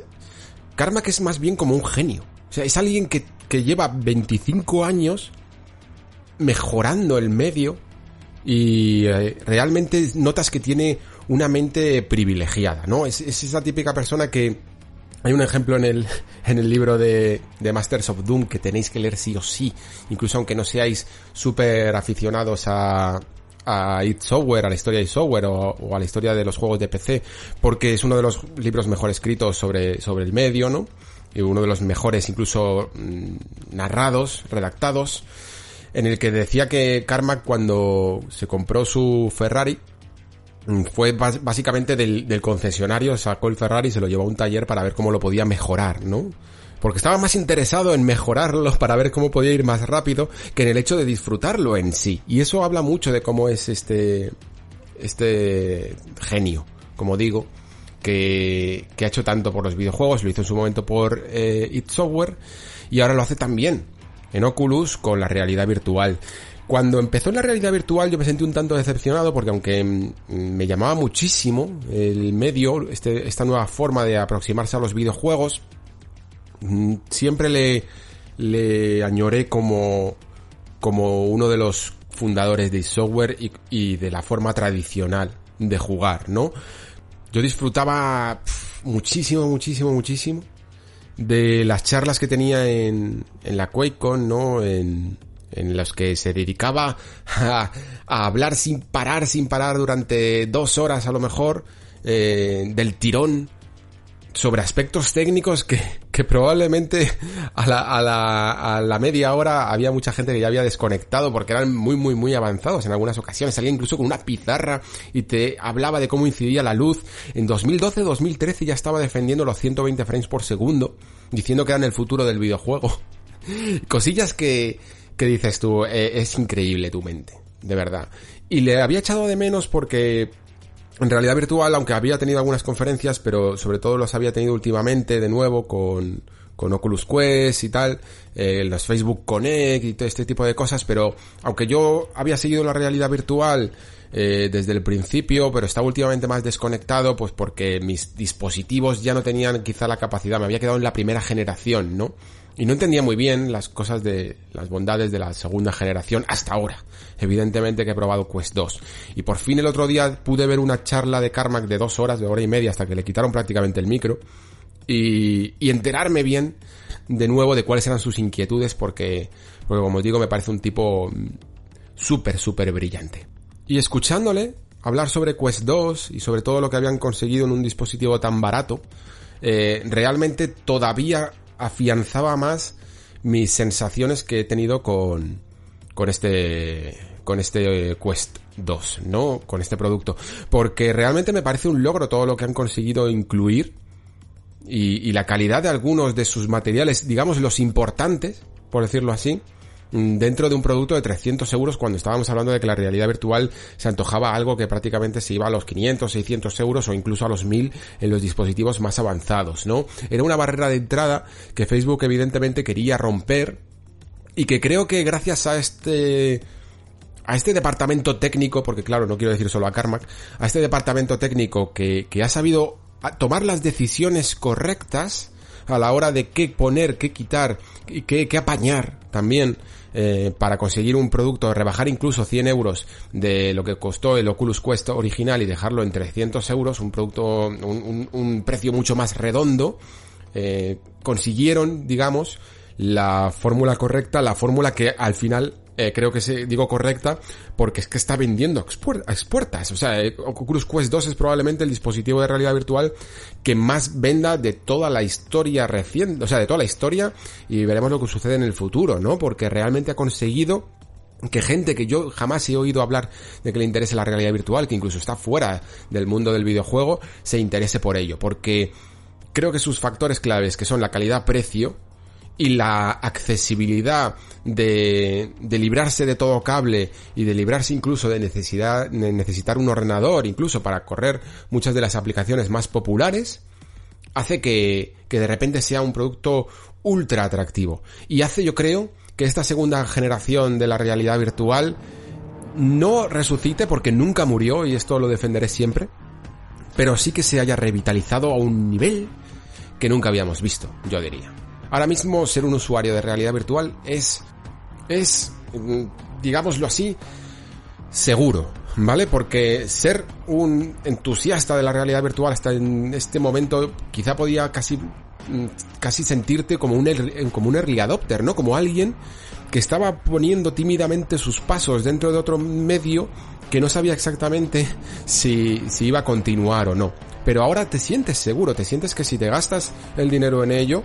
S1: Carmack es más bien como un genio. O sea, es alguien que, que lleva 25 años mejorando el medio y eh, realmente notas que tiene una mente privilegiada, ¿no? Es, es, esa típica persona que hay un ejemplo en el, en el libro de, de Masters of Doom que tenéis que leer sí o sí, incluso aunque no seáis súper aficionados a, a It Software, a la historia de It Software o, a la historia de los juegos de PC, porque es uno de los libros mejor escritos sobre, sobre el medio, ¿no? Y uno de los mejores incluso mmm, narrados, redactados, en el que decía que Carmack cuando se compró su Ferrari, fue básicamente del, del, concesionario, sacó el Ferrari y se lo llevó a un taller para ver cómo lo podía mejorar, ¿no? Porque estaba más interesado en mejorarlo para ver cómo podía ir más rápido que en el hecho de disfrutarlo en sí. Y eso habla mucho de cómo es este, este genio, como digo, que, que ha hecho tanto por los videojuegos, lo hizo en su momento por eh, Software y ahora lo hace también en Oculus con la realidad virtual. Cuando empezó la realidad virtual yo me sentí un tanto decepcionado porque aunque me llamaba muchísimo el medio, este, esta nueva forma de aproximarse a los videojuegos, siempre le, le añoré como, como uno de los fundadores de software y, de la forma tradicional de jugar, ¿no? Yo disfrutaba muchísimo, muchísimo, muchísimo de las charlas que tenía en, en la QuakeCon, ¿no? En, en los que se dedicaba a, hablar sin parar, sin parar durante dos horas a lo mejor, eh, del tirón sobre aspectos técnicos que, que probablemente a la, a, la, a la media hora había mucha gente que ya había desconectado porque eran muy muy muy avanzados en algunas ocasiones. Salía incluso con una pizarra y te hablaba de cómo incidía la luz. En 2012-2013 ya estaba defendiendo los 120 frames por segundo, diciendo que eran el futuro del videojuego. Cosillas que, que dices tú, eh, es increíble tu mente, de verdad. Y le había echado de menos porque en realidad virtual, aunque había tenido algunas conferencias, pero sobre todo los había tenido últimamente de nuevo con, con Oculus Quest y tal, eh, los Facebook Connect y todo este tipo de cosas, pero aunque yo había seguido la realidad virtual eh, desde el principio, pero estaba últimamente más desconectado, pues porque mis dispositivos ya no tenían quizá la capacidad, me había quedado en la primera generación, ¿no? Y no entendía muy bien las cosas de las bondades de la segunda generación hasta ahora. Evidentemente que he probado Quest 2. Y por fin el otro día pude ver una charla de Carmack de dos horas, de hora y media, hasta que le quitaron prácticamente el micro. Y, y enterarme bien de nuevo de cuáles eran sus inquietudes porque, porque como os digo, me parece un tipo súper, súper brillante. Y escuchándole hablar sobre Quest 2 y sobre todo lo que habían conseguido en un dispositivo tan barato, eh, realmente todavía afianzaba más mis sensaciones que he tenido con, con este, con este Quest 2, ¿no? Con este producto. Porque realmente me parece un logro todo lo que han conseguido incluir y la calidad de algunos de sus materiales, digamos los importantes, por decirlo así, dentro de un producto de 300 euros cuando estábamos hablando de que la realidad virtual se antojaba algo que prácticamente se iba a los 500, 600 euros o incluso a los 1000 en los dispositivos más avanzados, ¿no? Era una barrera de entrada que Facebook evidentemente quería romper y que creo que gracias a este a este departamento técnico, porque claro, no quiero decir solo a Carmack, a este departamento técnico que, que ha sabido tomar las decisiones correctas a la hora de qué poner, qué quitar y qué, qué apañar también eh, para conseguir un producto, rebajar incluso 100 euros de lo que costó el Oculus Quest original y dejarlo en 300 euros, un producto, un, precio mucho más redondo, eh, consiguieron, digamos, la fórmula correcta, la fórmula que al final eh, creo que digo correcta porque es que está vendiendo a expuertas. O sea, eh, Oculus Quest 2 es probablemente el dispositivo de realidad virtual que más venda de toda la historia reciente, o sea, de toda la historia y veremos lo que sucede en el futuro, ¿no? Porque realmente ha conseguido que gente que yo jamás he oído hablar de que le interese la realidad virtual, que incluso está fuera del mundo del videojuego, se interese por ello, porque creo que sus factores claves, que son la calidad-precio, y la accesibilidad de, de, librarse de todo cable y de librarse incluso de necesidad de necesitar un ordenador incluso para correr muchas de las aplicaciones más populares hace que, que de repente sea un producto ultra atractivo y hace yo creo que esta segunda generación de la realidad virtual no resucite porque nunca murió y esto lo defenderé siempre pero sí que se haya revitalizado a un nivel que nunca habíamos visto, yo diría. Ahora mismo ser un usuario de realidad virtual es, es, mm, digámoslo así, seguro, ¿vale? Porque ser un entusiasta de la realidad virtual hasta en este momento quizá podía casi, mm, casi sentirte como un, como un early adopter, ¿no? Como alguien que estaba poniendo tímidamente sus pasos dentro de otro medio que no sabía exactamente si, si iba a continuar o no. Pero ahora te sientes seguro, te sientes que si te gastas el dinero en ello,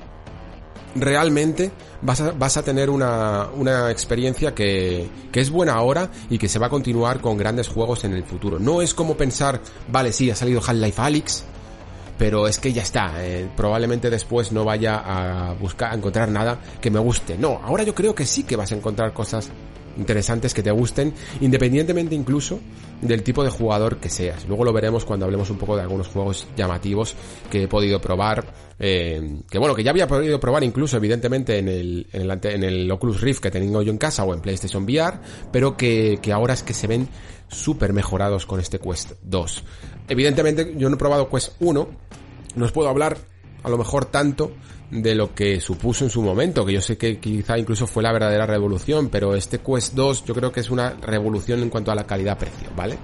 S1: realmente vas a, vas a tener una, una experiencia que, que, es buena ahora y que se va a continuar con grandes juegos en el futuro. No es como pensar, vale, sí, ha salido Half-Life Alyx, pero es que ya está, eh, probablemente después no vaya a buscar, a encontrar nada que me guste. No, ahora yo creo que sí que vas a encontrar cosas interesantes que te gusten, independientemente incluso del tipo de jugador que seas. Luego lo veremos cuando hablemos un poco de algunos juegos llamativos que he podido probar, eh, que bueno, que ya había podido probar incluso evidentemente en el, en el, en el Oculus Rift que tengo yo en casa o en PlayStation VR, pero que, que ahora es que se ven súper mejorados con este Quest 2. Evidentemente yo no he probado Quest 1, no os puedo hablar a lo mejor tanto de lo que supuso en su momento, que yo sé que quizá incluso fue la verdadera revolución, pero este Quest 2 yo creo que es una revolución en cuanto a la calidad-precio, ¿vale?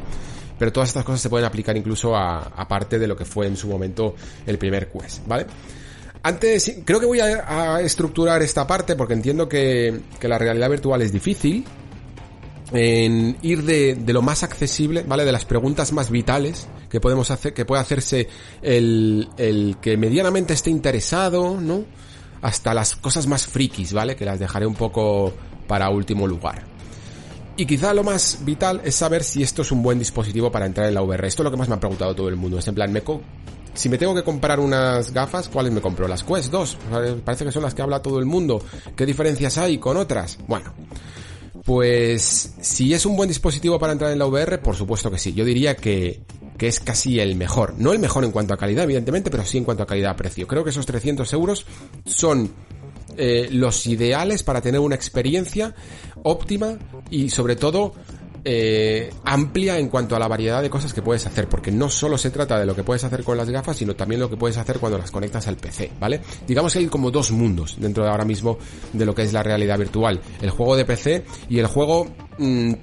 S1: Pero todas estas cosas se pueden aplicar incluso a, parte de lo que fue en su momento el primer Quest, ¿vale? Antes, creo que voy a, estructurar esta parte porque entiendo que, que la realidad virtual es difícil, en ir de, de, lo más accesible, ¿vale? De las preguntas más vitales que podemos hacer, que puede hacerse el, el que medianamente esté interesado, ¿no? Hasta las cosas más frikis, ¿vale? Que las dejaré un poco para último lugar. Y quizá lo más vital es saber si esto es un buen dispositivo para entrar en la VR. Esto es lo que más me ha preguntado todo el mundo. Es en plan, me si me tengo que comprar unas gafas, ¿cuáles me compro? Las Quest 2. Parece que son las que habla todo el mundo. ¿Qué diferencias hay con otras? Bueno, pues si es un buen dispositivo para entrar en la VR, por supuesto que sí. Yo diría que, que es casi el mejor. No el mejor en cuanto a calidad, evidentemente, pero sí en cuanto a calidad-precio. Creo que esos 300 euros son eh, los ideales para tener una experiencia óptima y sobre todo eh, amplia en cuanto a la variedad de cosas que puedes hacer, porque no solo se trata de lo que puedes hacer con las gafas, sino también lo que puedes hacer cuando las conectas al PC, ¿vale? Digamos que hay como dos mundos dentro de ahora mismo de lo que es la realidad virtual, el juego de PC y el juego, mm,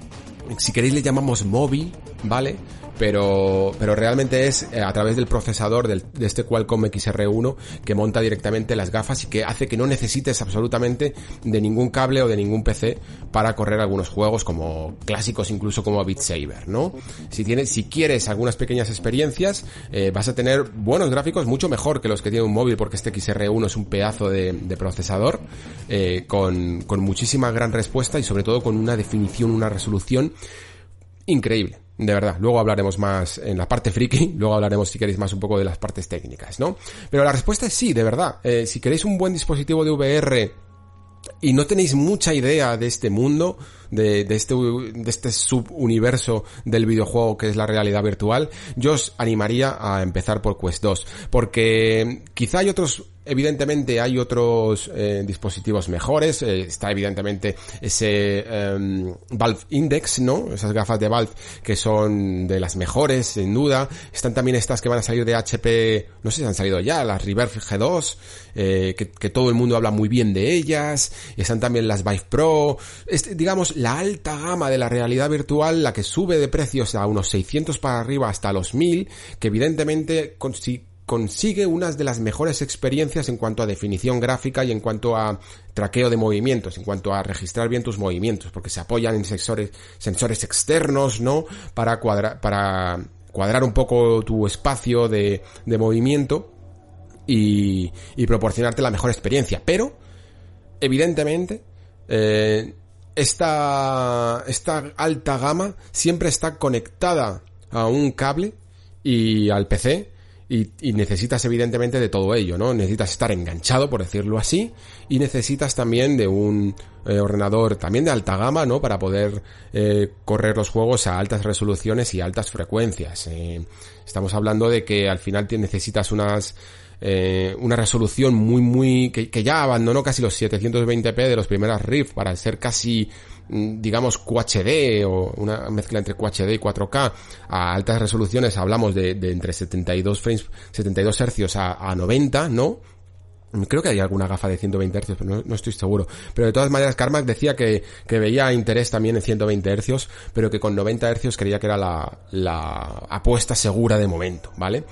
S1: si queréis le llamamos móvil, ¿vale? Pero, pero realmente es eh, a través del procesador de este Qualcomm XR1 que monta directamente las gafas y que hace que no necesites absolutamente de ningún cable o de ningún PC para correr algunos juegos como clásicos incluso como Beat Saber, ¿no? Si tienes, si quieres algunas pequeñas experiencias, eh, vas a tener buenos gráficos mucho mejor que los que tiene un móvil porque este XR1 es un pedazo de, de procesador eh, con, con muchísima gran respuesta y sobre todo con una definición, una resolución increíble de verdad. Luego hablaremos más en la parte friki, luego hablaremos si queréis más un poco de las partes técnicas, ¿no? Pero la respuesta es sí, de verdad. Eh, si queréis un buen dispositivo de VR y no tenéis mucha idea de este mundo, de, este, de este subuniverso del videojuego que es la realidad virtual, yo os animaría a empezar por Quest 2, porque quizá hay otros Evidentemente hay otros eh, dispositivos mejores, eh, está evidentemente ese em, Valve Index, ¿no? Esas gafas de Valve que son de las mejores, sin duda. Están también estas que van a salir de HP, no sé si han salido ya, las Reverse G2, eh, que, que, todo el mundo habla muy bien de ellas. Están también las Vive Pro, este, digamos la alta gama de la realidad virtual, la que sube de precios a unos 600 para arriba hasta los 1000, que evidentemente consigue unas de las mejores experiencias en cuanto a definición gráfica y en cuanto a traqueo de movimientos, en cuanto a registrar bien tus movimientos, porque se apoyan en sensores, externos, ¿no? Para cuadrar, para cuadrar un poco tu espacio de, de movimiento y, y, proporcionarte la mejor experiencia. Pero, evidentemente, eh, esta, esta alta gama siempre está conectada a un cable y al PC y, necesitas evidentemente de todo ello, ¿no? Necesitas estar enganchado, por decirlo así, y necesitas también de un eh, ordenador también de alta gama, ¿no? Para poder eh, correr los juegos a altas resoluciones y altas frecuencias. Eh, estamos hablando de que al final te necesitas unas una resolución muy muy que, ya abandonó casi los 720p de los primeros Rift para ser casi digamos QHD o una mezcla entre QHD y 4K a altas resoluciones hablamos de, entre 72 frames 72 hercios a, 90 no Creo que hay alguna gafa de 120 Hz, pero no, estoy seguro. Pero de todas maneras, Carmack decía que, que, veía interés también en 120 Hz, pero que con 90 Hz creía que era la, la apuesta segura de momento, ¿vale?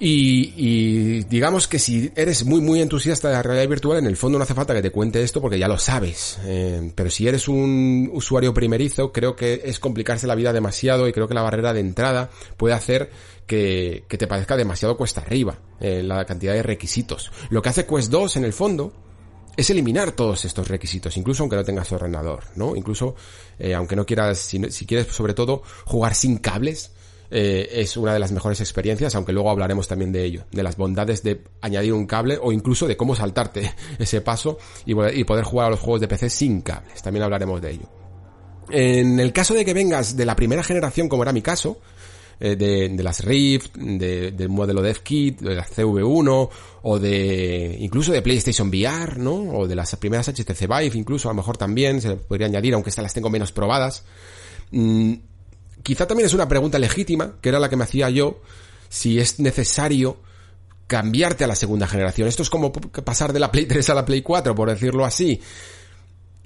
S1: Y, y, digamos que si eres muy muy entusiasta de la realidad virtual, en el fondo no hace falta que te cuente esto porque ya lo sabes. Eh, pero si eres un usuario primerizo, creo que es complicarse la vida demasiado y creo que la barrera de entrada puede hacer que, te parezca demasiado cuesta arriba eh, la cantidad de requisitos. Lo que hace Quest 2 en el fondo es eliminar todos estos requisitos, incluso aunque no tengas ordenador, ¿no? Incluso eh, aunque no quieras, si, si quieres sobre todo jugar sin cables, eh, es una de las mejores experiencias, aunque luego hablaremos también de ello, de las bondades de añadir un cable o incluso de cómo saltarte ese paso y, poder jugar a los juegos de PC sin cables. También hablaremos de ello. En el caso de que vengas de la primera generación, como era mi caso, eh, de, las Rift, del modelo DevKit, de la CV1, o de incluso de PlayStation VR, ¿no? O de las primeras HTC Vive, incluso a lo mejor también se podría añadir, aunque estas las tengo menos probadas. Mm, quizá también es una pregunta legítima, que era la que me hacía yo, si es necesario cambiarte a la segunda generación. Esto es como pasar de la Play 3 a la Play 4, por decirlo así.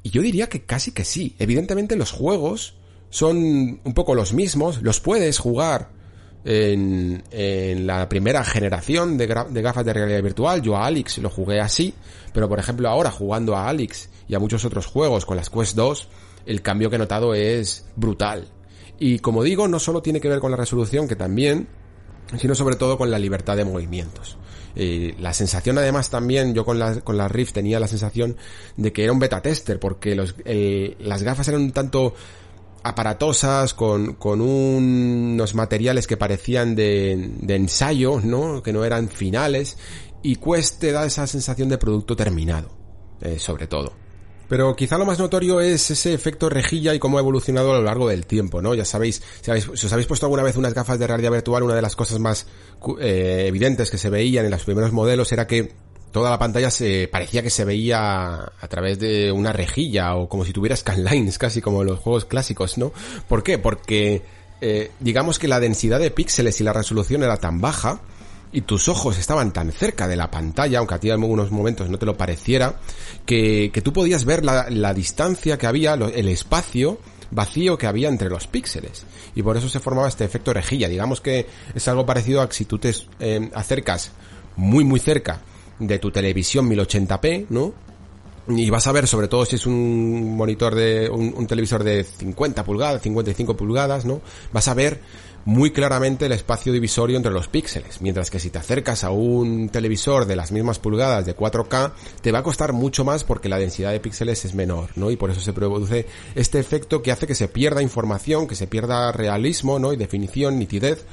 S1: Y yo diría que casi que sí. Evidentemente los juegos son un poco los mismos, los puedes jugar en, la primera generación de, de, gafas de realidad virtual. Yo a Alex lo jugué así, pero por ejemplo ahora jugando a Alex y a muchos otros juegos con las Quest 2, el cambio que he notado es brutal. Y como digo, no solo tiene que ver con la resolución, que también, sino sobre todo con la libertad de movimientos. La sensación además también, yo con la, con la Rift tenía la sensación de que era un beta tester, porque los, las gafas eran un tanto aparatosas, con, con unos materiales que parecían de, de ensayo, ¿no? Que no eran finales, y Quest te da esa sensación de producto terminado, eh, sobre todo. Pero quizá lo más notorio es ese efecto rejilla y cómo ha evolucionado a lo largo del tiempo, ¿no? Ya sabéis, si, os habéis puesto alguna vez unas gafas de realidad virtual, una de las cosas más eh, evidentes que se veían en los primeros modelos era que toda la pantalla se parecía que se veía a través de una rejilla o como si tuviera scanlines, casi como en los juegos clásicos, ¿no? ¿Por qué? Porque eh, digamos que la densidad de píxeles y la resolución era tan baja y tus ojos estaban tan cerca de la pantalla, aunque a ti en algunos momentos no te lo pareciera, que, tú podías ver la, la distancia que había, el espacio vacío que había entre los píxeles. Y por eso se formaba este efecto rejilla. Digamos que es algo parecido a que si tú te eh, acercas muy muy cerca de tu televisión 1080p, ¿no? Y vas a ver, sobre todo si es un monitor de, un, un televisor de 50 pulgadas, 55 pulgadas, ¿no? Vas a ver muy claramente el espacio divisorio entre los píxeles, mientras que si te acercas a un televisor de las mismas pulgadas de 4K, te va a costar mucho más porque la densidad de píxeles es menor, ¿no? Y por eso se produce este efecto que hace que se pierda información, que se pierda realismo, ¿no? Y definición, nitidez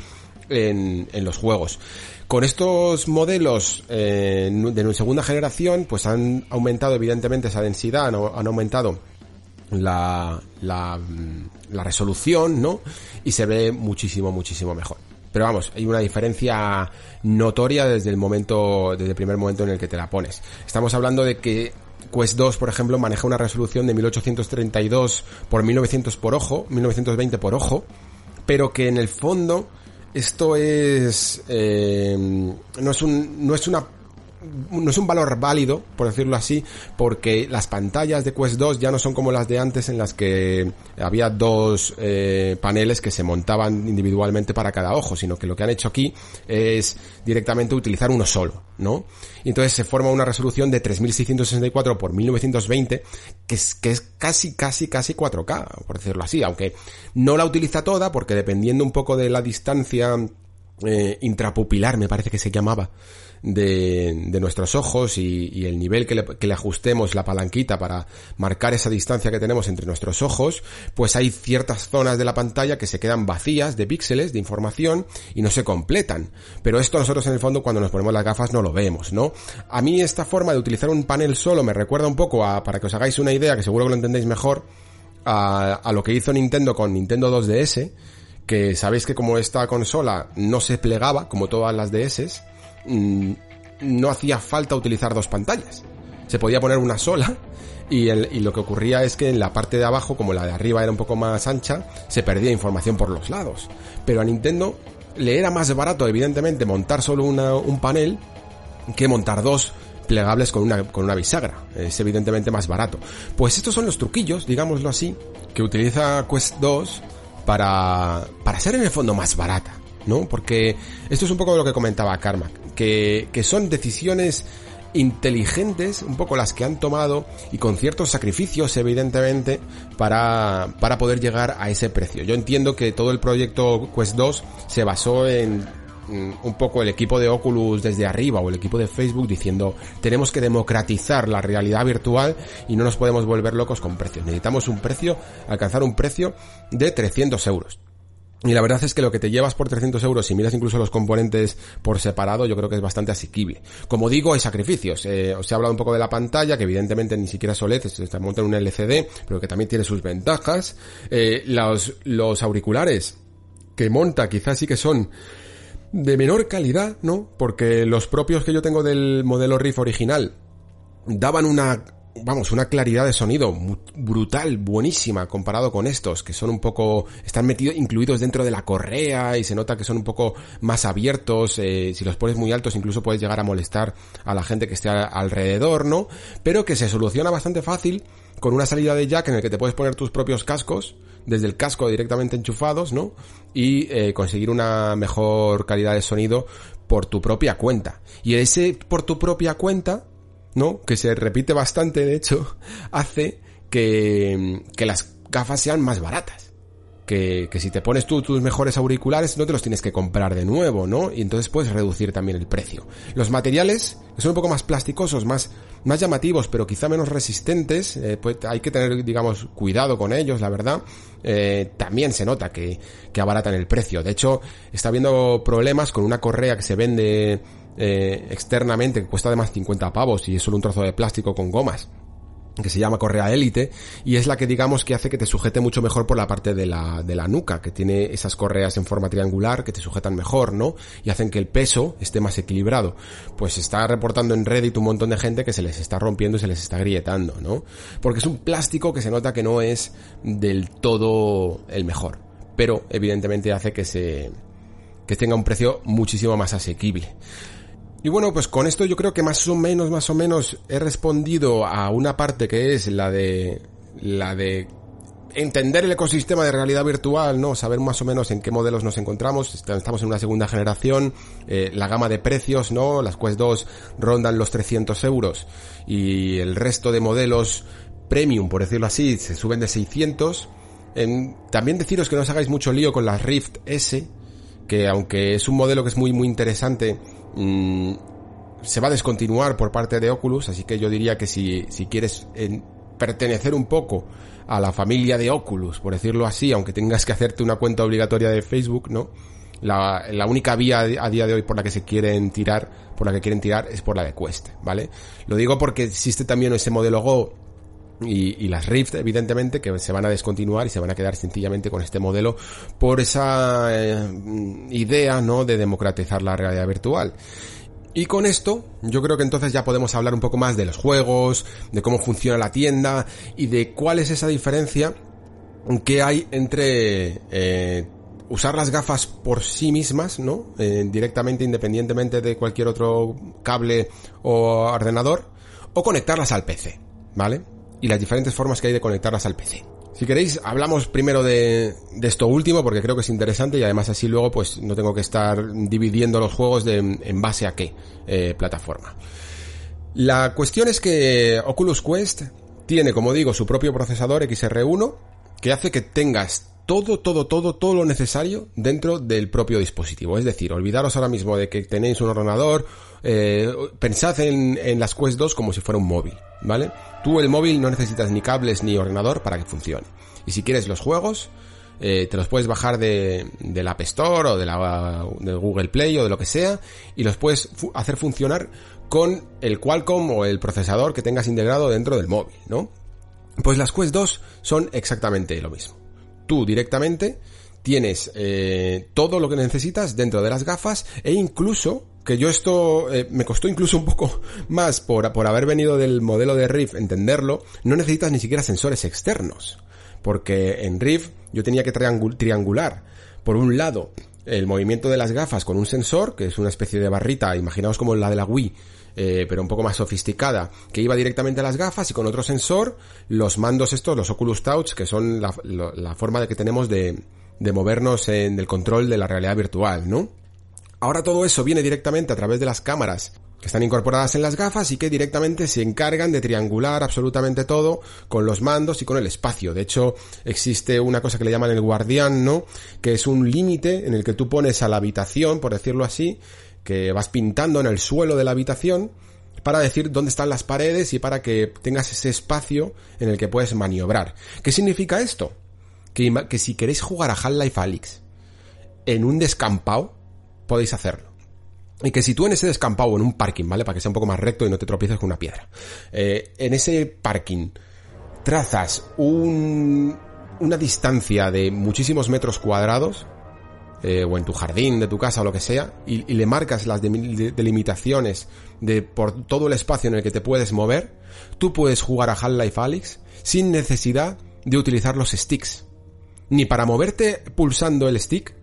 S1: en, en los juegos. Con estos modelos eh, de segunda generación, pues han aumentado evidentemente esa densidad, han aumentado la, la, la resolución, ¿no? Y se ve muchísimo, muchísimo mejor. Pero vamos, hay una diferencia notoria desde el momento, desde el primer momento en el que te la pones. Estamos hablando de que Quest 2, por ejemplo, maneja una resolución de 1832 por 1900 por ojo, 1920 por ojo, pero que en el fondo esto es eh, no es un no es una no es un valor válido, por decirlo así, porque las pantallas de Quest 2 ya no son como las de antes en las que había dos eh, paneles que se montaban individualmente para cada ojo, sino que lo que han hecho aquí es directamente utilizar uno solo, ¿no? Y entonces se forma una resolución de 3664 por 1920 que es, que es casi, casi, casi 4K, por decirlo así, aunque no la utiliza toda porque dependiendo un poco de la distancia eh, intrapupilar, me parece que se llamaba, de, de nuestros ojos y, y el nivel que le, ajustemos la palanquita para marcar esa distancia que tenemos entre nuestros ojos, pues hay ciertas zonas de la pantalla que se quedan vacías de píxeles, de información y no se completan. Pero esto nosotros en el fondo cuando nos ponemos las gafas no lo vemos, ¿no? A mí esta forma de utilizar un panel solo me recuerda un poco a, para que os hagáis una idea, que seguro que lo entendéis mejor, a, a lo que hizo Nintendo con Nintendo 2DS, que sabéis que como esta consola no se plegaba como todas las DS, Mm, no hacía falta utilizar dos pantallas. Se podía poner una sola y, lo que ocurría es que en la parte de abajo, como la de arriba era un poco más ancha, se perdía información por los lados. Pero a Nintendo le era más barato, evidentemente, montar solo un panel que montar dos plegables con una, con una bisagra. Es evidentemente más barato. Pues estos son los truquillos, digámoslo así, que utiliza Quest 2 para, para ser en el fondo más barata, ¿no? Porque esto es un poco lo que comentaba Karma, que, que son decisiones inteligentes, un poco las que han tomado y con ciertos sacrificios, evidentemente, para, para poder llegar a ese precio. Yo entiendo que todo el proyecto Quest 2 se basó en mm, un poco el equipo de Oculus desde arriba o el equipo de Facebook diciendo tenemos que democratizar la realidad virtual y no nos podemos volver locos con precios. Necesitamos un precio, alcanzar un precio de 300 euros. Y la verdad es que lo que te llevas por 300 euros, si miras incluso los componentes por separado, yo creo que es bastante asequible. Como digo, hay sacrificios. Eh, os he hablado un poco de la pantalla, que evidentemente ni siquiera es OLED, se está montando un LCD, pero que también tiene sus ventajas. Eh, los, los auriculares que monta quizás sí que son de menor calidad, ¿no? Porque los propios que yo tengo del modelo Riff original daban una vamos, una claridad de sonido brutal, buenísima, comparado con estos, que son un poco, están metidos, incluidos dentro de la correa y se nota que son un poco más abiertos, eh, si los pones muy altos incluso puedes llegar a molestar a la gente que esté alrededor, ¿no? Pero que se soluciona bastante fácil con una salida de jack en el que te puedes poner tus propios cascos, desde el casco directamente enchufados, ¿no? Y eh, conseguir una mejor calidad de sonido por tu propia cuenta. Y ese por tu propia cuenta ¿no? Que se repite bastante, de hecho, hace que, que las gafas sean más baratas. Que, que, si te pones tú tus mejores auriculares no te los tienes que comprar de nuevo, ¿no? Y entonces puedes reducir también el precio. Los materiales, son un poco más plasticosos, más, más llamativos, pero quizá menos resistentes, eh, pues hay que tener, digamos, cuidado con ellos, la verdad. Eh, también se nota que, que abaratan el precio. De hecho, está habiendo problemas con una correa que se vende eh, externamente, que cuesta además 50 pavos y es solo un trozo de plástico con gomas que se llama correa élite y es la que digamos que hace que te sujete mucho mejor por la parte de la, de la nuca, que tiene esas correas en forma triangular que te sujetan mejor, ¿no? Y hacen que el peso esté más equilibrado. Pues está reportando en Reddit un montón de gente que se les está rompiendo y se les está grietando, ¿no? Porque es un plástico que se nota que no es del todo el mejor, pero evidentemente hace que se que tenga un precio muchísimo más asequible. Y bueno, pues con esto yo creo que más o menos, más o menos he respondido a una parte que es la de, la de entender el ecosistema de realidad virtual, ¿no? Saber más o menos en qué modelos nos encontramos. Estamos en una segunda generación, eh, la gama de precios, ¿no? Las Quest 2 rondan los 300 euros y el resto de modelos premium, por decirlo así, se suben de 600. también deciros que no os hagáis mucho lío con la Rift S, que aunque es un modelo que es muy muy interesante, Mm, se va a descontinuar por parte de Oculus, así que yo diría que si, si quieres pertenecer un poco a la familia de Oculus, por decirlo así, aunque tengas que hacerte una cuenta obligatoria de Facebook, ¿no? La, la, única vía a día de hoy por la que se quieren tirar, por la que quieren tirar, es por la de Quest, ¿vale? Lo digo porque existe también ese modelo Go y, las Rift, evidentemente, que se van a descontinuar y se van a quedar sencillamente con este modelo por esa eh, idea, ¿no?, de democratizar la realidad virtual. Y con esto, yo creo que entonces ya podemos hablar un poco más de los juegos, de cómo funciona la tienda y de cuál es esa diferencia que hay entre eh, usar las gafas por sí mismas, ¿no? Eh, directamente, independientemente de cualquier otro cable o ordenador, o conectarlas al PC, ¿vale? Y las diferentes formas que hay de conectarlas al PC. Si queréis, hablamos primero de, esto último porque creo que es interesante y además así luego pues no tengo que estar dividiendo los juegos en base a qué eh, plataforma. La cuestión es que Oculus Quest tiene, como digo, su propio procesador XR1 que hace que tengas todo, todo, todo, todo lo necesario dentro del propio dispositivo. Es decir, olvidaros ahora mismo de que tenéis un ordenador, eh, pensad en, en las Quest 2 como si fuera un móvil, ¿vale? Tú el móvil no necesitas ni cables ni ordenador para que funcione. Y si quieres los juegos, eh, te los puedes bajar de, del App Store o de la, del Google Play o de lo que sea y los puedes hacer funcionar con el Qualcomm o el procesador que tengas integrado dentro del móvil, ¿no? Pues las Quest 2 son exactamente lo mismo tú directamente tienes eh, todo lo que necesitas dentro de las gafas e incluso que yo esto eh, me costó incluso un poco más por, por haber venido del modelo de Rift entenderlo, no necesitas ni siquiera sensores externos. Porque en Rift yo tenía que triangular, por un lado, el movimiento de las gafas con un sensor, que es una especie de barrita, imaginaos como la de la Wii, eh, pero un poco más sofisticada, que iba directamente a las gafas y con otro sensor, los mandos estos, los Oculus Touch, que son la, la forma de que tenemos de, de movernos en el control de la realidad virtual, ¿no? Ahora todo eso viene directamente a través de las cámaras que están incorporadas en las gafas y que directamente se encargan de triangular absolutamente todo con los mandos y con el espacio. De hecho, existe una cosa que le llaman el guardián, ¿no? Que es un límite en el que tú pones a la habitación, por decirlo así, que vas pintando en el suelo de la habitación para decir dónde están las paredes y para que tengas ese espacio en el que puedes maniobrar. ¿Qué significa esto? Que, que si queréis jugar a Half-Life Alyx en un descampado, podéis hacerlo. Y que si tú en ese descampado, en un parking, ¿vale? Para que sea un poco más recto y no te tropieces con una piedra. Eh, en ese parking trazas un, una distancia de muchísimos metros cuadrados, eh, o en tu jardín de tu casa o lo que sea, y, le marcas las delimitaciones de por todo el espacio en el que te puedes mover, tú puedes jugar a Half-Life Alyx sin necesidad de utilizar los sticks. Ni para moverte pulsando el stick,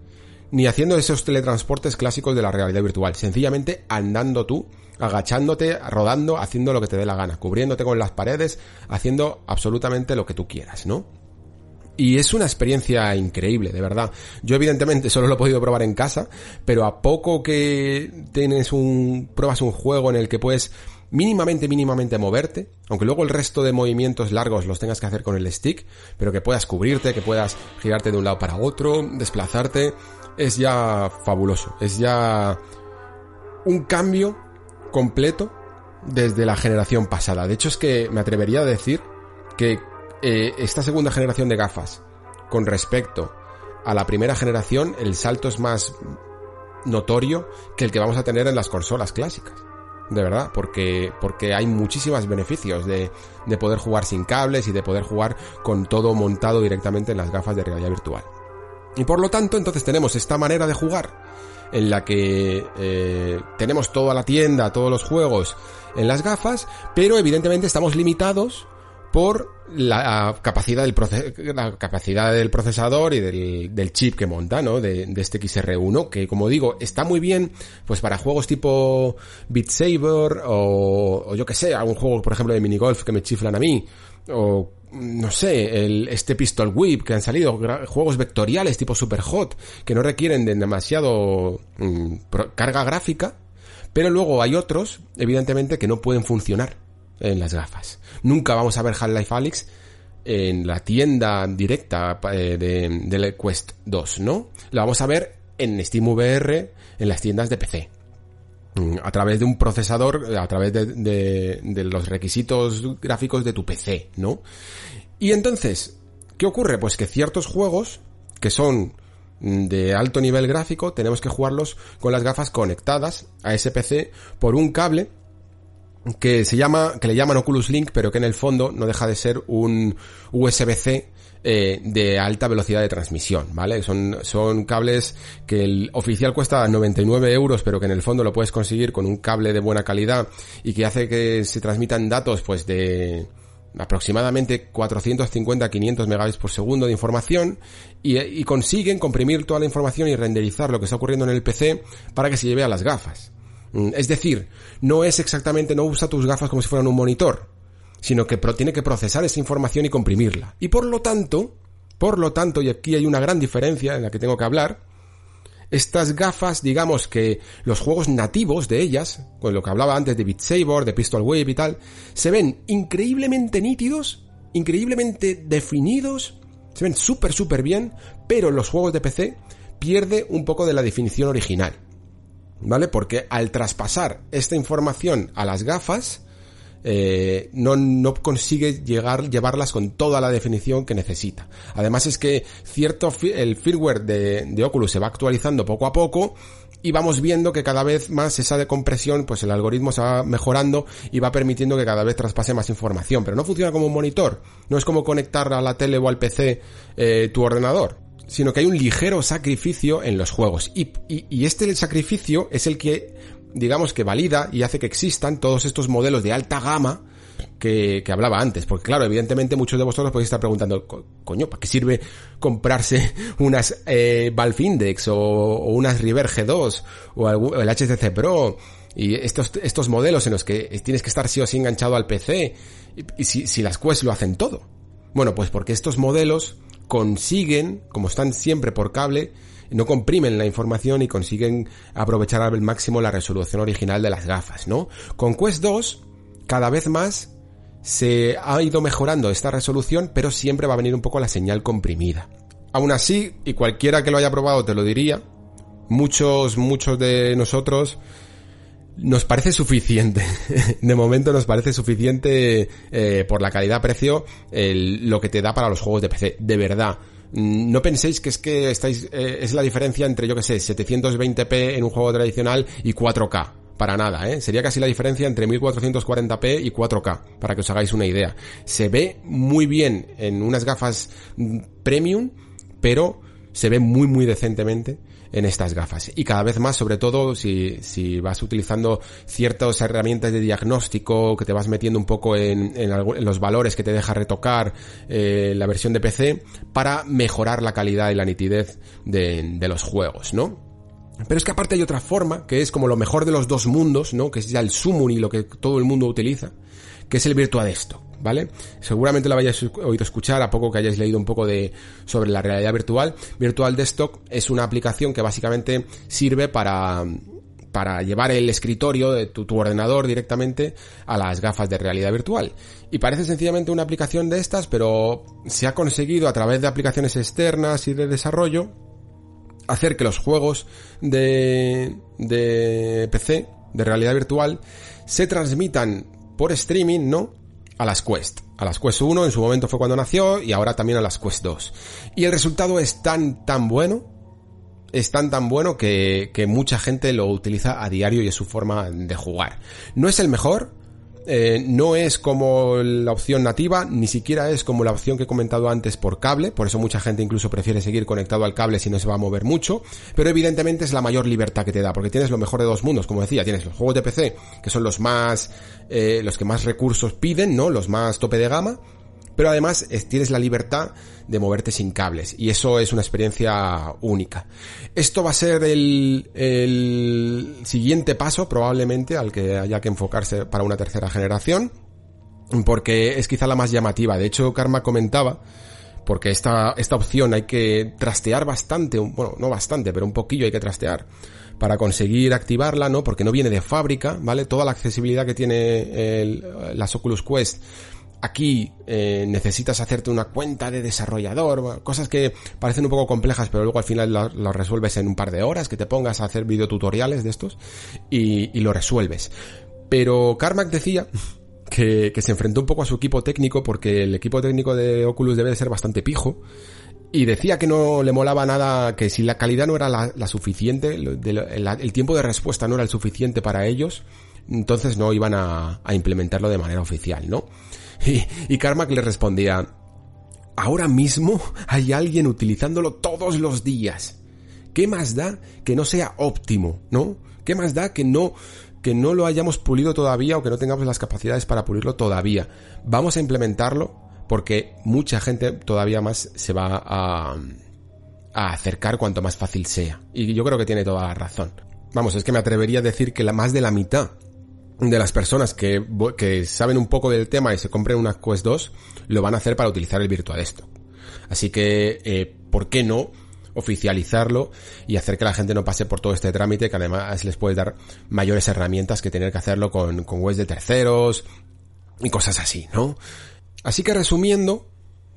S1: ni haciendo esos teletransportes clásicos de la realidad virtual, sencillamente andando tú, agachándote, rodando, haciendo lo que te dé la gana, cubriéndote con las paredes, haciendo absolutamente lo que tú quieras, ¿no? Y es una experiencia increíble, de verdad. Yo evidentemente solo lo he podido probar en casa, pero a poco que tienes un, pruebas un juego en el que puedes mínimamente, mínimamente moverte, aunque luego el resto de movimientos largos los tengas que hacer con el stick, pero que puedas cubrirte, que puedas girarte de un lado para otro, desplazarte, es ya fabuloso, es ya un cambio completo desde la generación pasada. De hecho es que me atrevería a decir que eh, esta segunda generación de gafas con respecto a la primera generación el salto es más notorio que el que vamos a tener en las consolas clásicas. De verdad, porque, porque hay muchísimos beneficios de, de poder jugar sin cables y de poder jugar con todo montado directamente en las gafas de realidad virtual. Y por lo tanto, entonces tenemos esta manera de jugar en la que eh, tenemos toda la tienda, todos los juegos en las gafas, pero evidentemente estamos limitados por la capacidad del, la capacidad del procesador y del, del chip que monta, ¿no? De, de, este XR1, que como digo, está muy bien, pues para juegos tipo Beat Saber o, o yo que sé, algún juego, por ejemplo, de minigolf que me chiflan a mí, o no sé, el, este Pistol Whip que han salido, juegos vectoriales tipo Super Hot, que no requieren de demasiado mm, carga gráfica, pero luego hay otros, evidentemente, que no pueden funcionar en las gafas. Nunca vamos a ver Half-Life Alyx en la tienda directa eh, de, del Quest 2, ¿no? Lo vamos a ver en SteamVR, en las tiendas de PC a través de un procesador, a través de, los requisitos gráficos de tu PC, ¿no? Y entonces, ¿qué ocurre? Pues que ciertos juegos que son de alto nivel gráfico tenemos que jugarlos con las gafas conectadas a ese PC por un cable que se llama, que le llaman Oculus Link, pero que en el fondo no deja de ser un USB-C eh, de alta velocidad de transmisión, ¿vale? Son, son cables que el oficial cuesta 99 euros, pero que en el fondo lo puedes conseguir con un cable de buena calidad y que hace que se transmitan datos, pues de, aproximadamente 450-500 megabits por segundo de información y, y, consiguen comprimir toda la información y renderizar lo que está ocurriendo en el PC para que se lleve a las gafas. Mm, es decir, no es exactamente, no usa tus gafas como si fueran un monitor, sino que tiene que procesar esa información y comprimirla. Y por lo tanto, por lo tanto, y aquí hay una gran diferencia en la que tengo que hablar, estas gafas, digamos que los juegos nativos de ellas, con lo que hablaba antes de Beat Saber, de Pistol Whip y tal, se ven increíblemente nítidos, increíblemente definidos, se ven súper súper bien, pero los juegos de PC pierde un poco de la definición original. ¿Vale? Porque al traspasar esta información a las gafas, eh, no, no consigue llegar, llevarlas con toda la definición que necesita. Además es que cierto, el firmware de, Oculus se va actualizando poco a poco y vamos viendo que cada vez más esa decompresión, pues el algoritmo se va mejorando y va permitiendo que cada vez traspase más información. Pero no funciona como un monitor, no es como conectar a la tele o al PC eh, tu ordenador, sino que hay un ligero sacrificio en los juegos. Y, y, y este sacrificio es el que digamos que valida y hace que existan todos estos modelos de alta gama que, que, hablaba antes. Porque claro, evidentemente muchos de vosotros podéis estar preguntando, coño, ¿para qué sirve comprarse unas eh, Valve Index o, unas River G2 o el HTC Pro? Y estos, estos modelos en los que tienes que estar sí o sí enganchado al PC, y, y si, si las Quest lo hacen todo. Bueno, pues porque estos modelos consiguen, como están siempre por cable, no comprimen la información y consiguen aprovechar al máximo la resolución original de las gafas, ¿no? Con Quest 2, cada vez más se ha ido mejorando esta resolución, pero siempre va a venir un poco la señal comprimida. Aún así, y cualquiera que lo haya probado te lo diría, muchos, muchos de nosotros nos parece suficiente. De momento nos parece suficiente eh, por la calidad-precio lo que te da para los juegos de PC. De verdad. Mm, no penséis que es que estáis, eh, es la diferencia entre, yo que sé, 720p en un juego tradicional y 4K. Para nada, ¿eh? Sería casi la diferencia entre 1440p y 4K, para que os hagáis una idea. Se ve muy bien en unas gafas mm, premium, pero se ve muy muy decentemente en estas gafas. Y cada vez más, sobre todo, si, si vas utilizando ciertas herramientas de diagnóstico, que te vas metiendo un poco en, en, los valores que te deja retocar eh, la versión de PC, para mejorar la calidad y la nitidez de, de los juegos, ¿no? Pero es que aparte hay otra forma, que es como lo mejor de los dos mundos, ¿no? Que es ya el Summon y lo que todo el mundo utiliza, que es el Virtua Desktop. ¿Vale? Seguramente lo hayáis oído escuchar a poco que hayáis leído un poco de sobre la realidad virtual. Virtual Desktop es una aplicación que básicamente sirve para para llevar el escritorio de tu, ordenador directamente a las gafas de realidad virtual. Y parece sencillamente una aplicación de estas, pero se ha conseguido a través de aplicaciones externas y de desarrollo hacer que los juegos de, de PC, de realidad virtual, se transmitan por streaming, ¿no? A las Quest. A las Quest 1 en su momento fue cuando nació y ahora también a las Quest 2. Y el resultado es tan, tan bueno, es tan, tan bueno que, que mucha gente lo utiliza a diario y es su forma de jugar. No es el mejor, eh, no es como la opción nativa, ni siquiera es como la opción que he comentado antes por cable, por eso mucha gente incluso prefiere seguir conectado al cable si no se va a mover mucho, pero evidentemente es la mayor libertad que te da, porque tienes lo mejor de dos mundos, como decía, tienes los juegos de PC, que son los más, eh, los que más recursos piden, ¿no? Los más tope de gama, pero además tienes la libertad de moverte sin cables y eso es una experiencia única. Esto va a ser el, el siguiente paso probablemente al que haya que enfocarse para una tercera generación porque es quizá la más llamativa. De hecho, Karma comentaba porque esta, esta opción hay que trastear bastante, bueno, no bastante, pero un poquillo hay que trastear para conseguir activarla, ¿no? Porque no viene de fábrica, ¿vale? Toda la accesibilidad que tiene el, las Oculus Quest Aquí eh, necesitas hacerte una cuenta de desarrollador, cosas que parecen un poco complejas, pero luego al final lo, resuelves en un par de horas, que te pongas a hacer videotutoriales de estos y, lo resuelves. Pero Carmack decía que, se enfrentó un poco a su equipo técnico porque el equipo técnico de Oculus debe de ser bastante pijo. Y decía que no le molaba nada, que si la calidad no era la, suficiente, el, tiempo de respuesta no era el suficiente para ellos, entonces no iban a implementarlo de manera oficial, ¿no? Y, y Carmack le respondía, ahora mismo hay alguien utilizándolo todos los días. ¿Qué más da que no sea óptimo, no? ¿Qué más da que no que no lo hayamos pulido todavía o que no tengamos las capacidades para pulirlo todavía? Vamos a implementarlo porque mucha gente todavía más se va a, a acercar cuanto más fácil sea. Y yo creo que tiene toda la razón. Vamos, es que me atrevería a decir que la más de la mitad de las personas que, que saben un poco del tema y se compren una Quest 2 lo van a hacer para utilizar el Virtual Desktop. Así que, eh, ¿por qué no oficializarlo y hacer que la gente no pase por todo este trámite que además les puede dar mayores herramientas que tener que hacerlo con, con webs de terceros y cosas así, ¿no? Así que resumiendo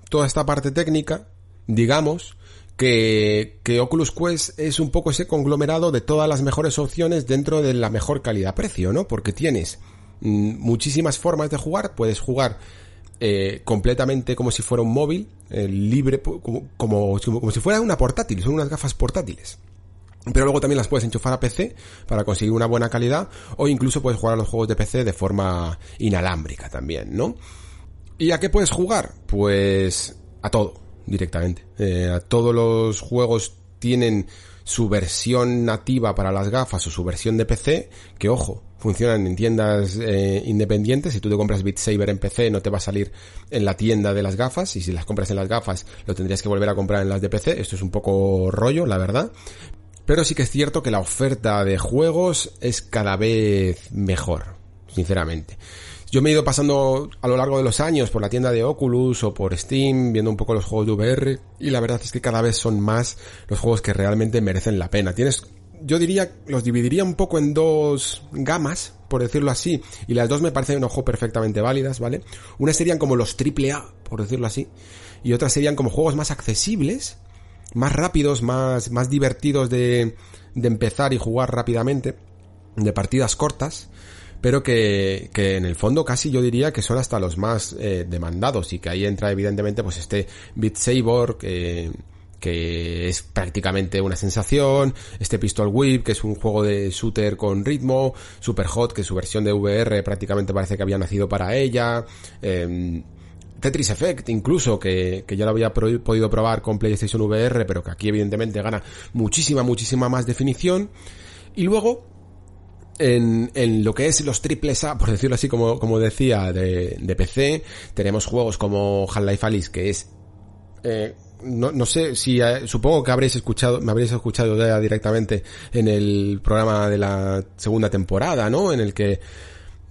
S1: toda esta parte técnica, digamos que, que Oculus Quest es un poco ese conglomerado de todas las mejores opciones dentro de la mejor calidad-precio, ¿no? Porque tienes mm, muchísimas formas de jugar, puedes jugar eh, completamente como si fuera un móvil, eh, libre, como, como, como si fuera una portátil, son unas gafas portátiles. Pero luego también las puedes enchufar a PC para conseguir una buena calidad o incluso puedes jugar a los juegos de PC de forma inalámbrica también, ¿no? ¿Y a qué puedes jugar? Pues a todo directamente. Eh, todos los juegos tienen su versión nativa para las gafas o su versión de PC, que ojo, funcionan en tiendas eh, independientes. Si tú te compras Beat Saber en PC, no te va a salir en la tienda de las gafas. Y si las compras en las gafas, lo tendrías que volver a comprar en las de PC. Esto es un poco rollo, la verdad. Pero sí que es cierto que la oferta de juegos es cada vez mejor, sinceramente. Yo me he ido pasando a lo largo de los años por la tienda de Oculus o por Steam, viendo un poco los juegos de VR, y la verdad es que cada vez son más los juegos que realmente merecen la pena. Tienes, yo diría, los dividiría un poco en dos gamas, por decirlo así, y las dos me parecen un ojo perfectamente válidas, ¿vale? Una serían como los triple A, por decirlo así, y otras serían como juegos más accesibles, más rápidos, más, más divertidos de, de empezar y jugar rápidamente, de partidas cortas, pero que, que en el fondo casi yo diría que son hasta los más eh, demandados y que ahí entra evidentemente pues este Beat Saber que, que es prácticamente una sensación, este Pistol Whip, que es un juego de shooter con ritmo, Super Hot, que su versión de VR prácticamente parece que había nacido para ella, eh, Tetris Effect incluso, que, que ya lo había podido probar con PlayStation VR, pero que aquí evidentemente gana muchísima, muchísima más definición. Y luego, en, en, lo que es los triples A, por decirlo así como, como decía, de, de PC, tenemos juegos como Half-Life Alice, que es, eh, no, no sé si, eh, supongo que habréis escuchado, me habréis escuchado ya directamente en el programa de la segunda temporada, ¿no? En el que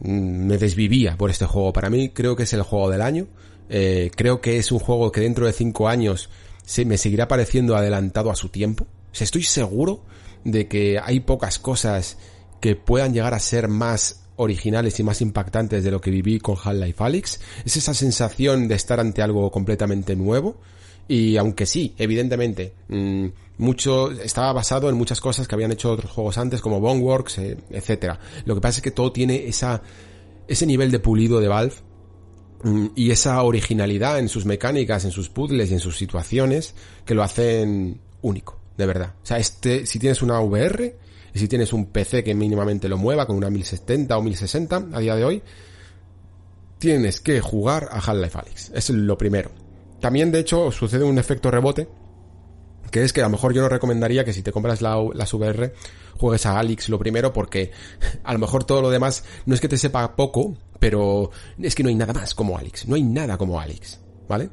S1: mm, me desvivía por este juego. Para mí creo que es el juego del año. Eh, creo que es un juego que dentro de cinco años se me seguirá pareciendo adelantado a su tiempo. O estoy seguro de que hay pocas cosas que puedan llegar a ser más originales y más impactantes de lo que viví con Half-Life Alyx. Es esa sensación de estar ante algo completamente nuevo. Y aunque sí, evidentemente, mmm, mucho estaba basado en muchas cosas que habían hecho otros juegos antes, como Boneworks, eh, etcétera. Lo que pasa es que todo tiene esa, ese nivel de pulido de Valve mm, y esa originalidad en sus mecánicas, en sus puzzles y en sus situaciones que lo hacen único, de verdad. O sea, este, si tienes una VR, y si tienes un PC que mínimamente lo mueva con una 1070 o 1060 a día de hoy, tienes que jugar a Half-Life Alyx. Es lo primero. También, de hecho, sucede un efecto rebote, que es que a lo mejor yo no recomendaría que si te compras la, las VR, juegues a Alyx lo primero, porque a lo mejor todo lo demás no es que te sepa poco, pero es que no hay nada más como Alyx. No hay nada como Alyx, ¿vale?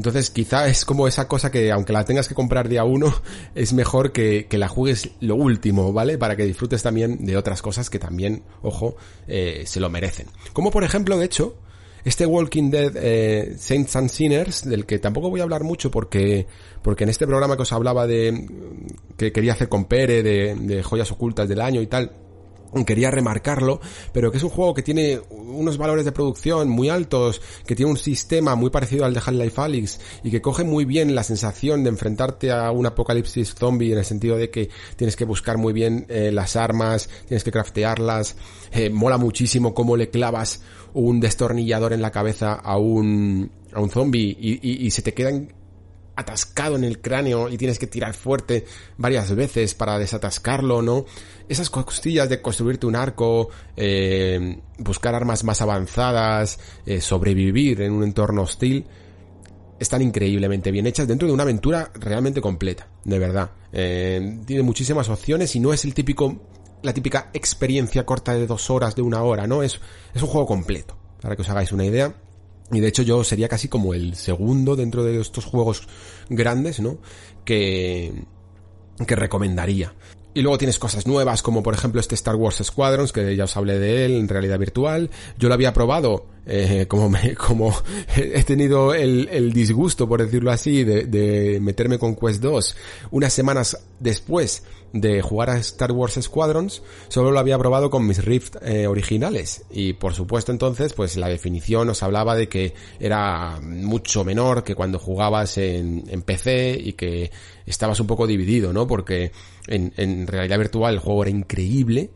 S1: Entonces quizá es como esa cosa que aunque la tengas que comprar día uno, es mejor que, que la juegues lo último, ¿vale? Para que disfrutes también de otras cosas que también, ojo, eh, se lo merecen. Como por ejemplo, de hecho, este Walking Dead eh, Saints and Sinners, del que tampoco voy a hablar mucho porque, porque en este programa que os hablaba de, que quería hacer con Pere, de, de joyas ocultas del año y tal, quería remarcarlo, pero que es un juego que tiene unos valores de producción muy altos, que tiene un sistema muy parecido al de Half-Life Alyx y que coge muy bien la sensación de enfrentarte a un apocalipsis zombie en el sentido de que tienes que buscar muy bien eh, las armas, tienes que craftearlas, eh, mola muchísimo cómo le clavas un destornillador en la cabeza a un, a un zombie y, y, y se te quedan atascado en el cráneo y tienes que tirar fuerte varias veces para desatascarlo, ¿no? Esas costillas de construirte un arco, eh, buscar armas más avanzadas, eh, sobrevivir en un entorno hostil, están increíblemente bien hechas dentro de una aventura realmente completa, de verdad. Eh, tiene muchísimas opciones y no es el típico, la típica experiencia corta de dos horas, de una hora, ¿no? Es, es un juego completo, para que os hagáis una idea. Y de hecho yo sería casi como el segundo dentro de estos juegos grandes, ¿no? Que, que recomendaría. Y luego tienes cosas nuevas, como por ejemplo este Star Wars Squadrons, que ya os hablé de él en realidad virtual. Yo lo había probado, eh, como me, como he tenido el, disgusto, por decirlo así, de, de, meterme con Quest 2 unas semanas después de jugar a Star Wars Squadrons, solo lo había probado con mis Rift eh, originales. Y por supuesto entonces, pues la definición os hablaba de que era mucho menor que cuando jugabas en, en PC y que estabas un poco dividido, ¿no? Porque en, en realidad virtual el juego era increíble,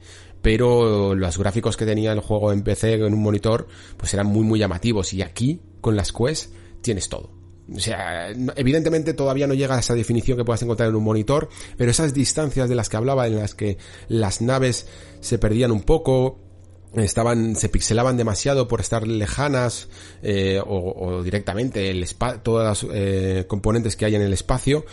S1: pero los gráficos que tenía el juego en PC en un monitor pues eran muy muy llamativos y aquí con las Quest tienes todo. O sea, evidentemente todavía no llega a esa definición que puedas encontrar en un monitor, pero esas distancias de las que hablaba en las que las naves se perdían un poco, estaban se pixelaban demasiado por estar lejanas eh, o, directamente el todas las eh, componentes que hay en el espacio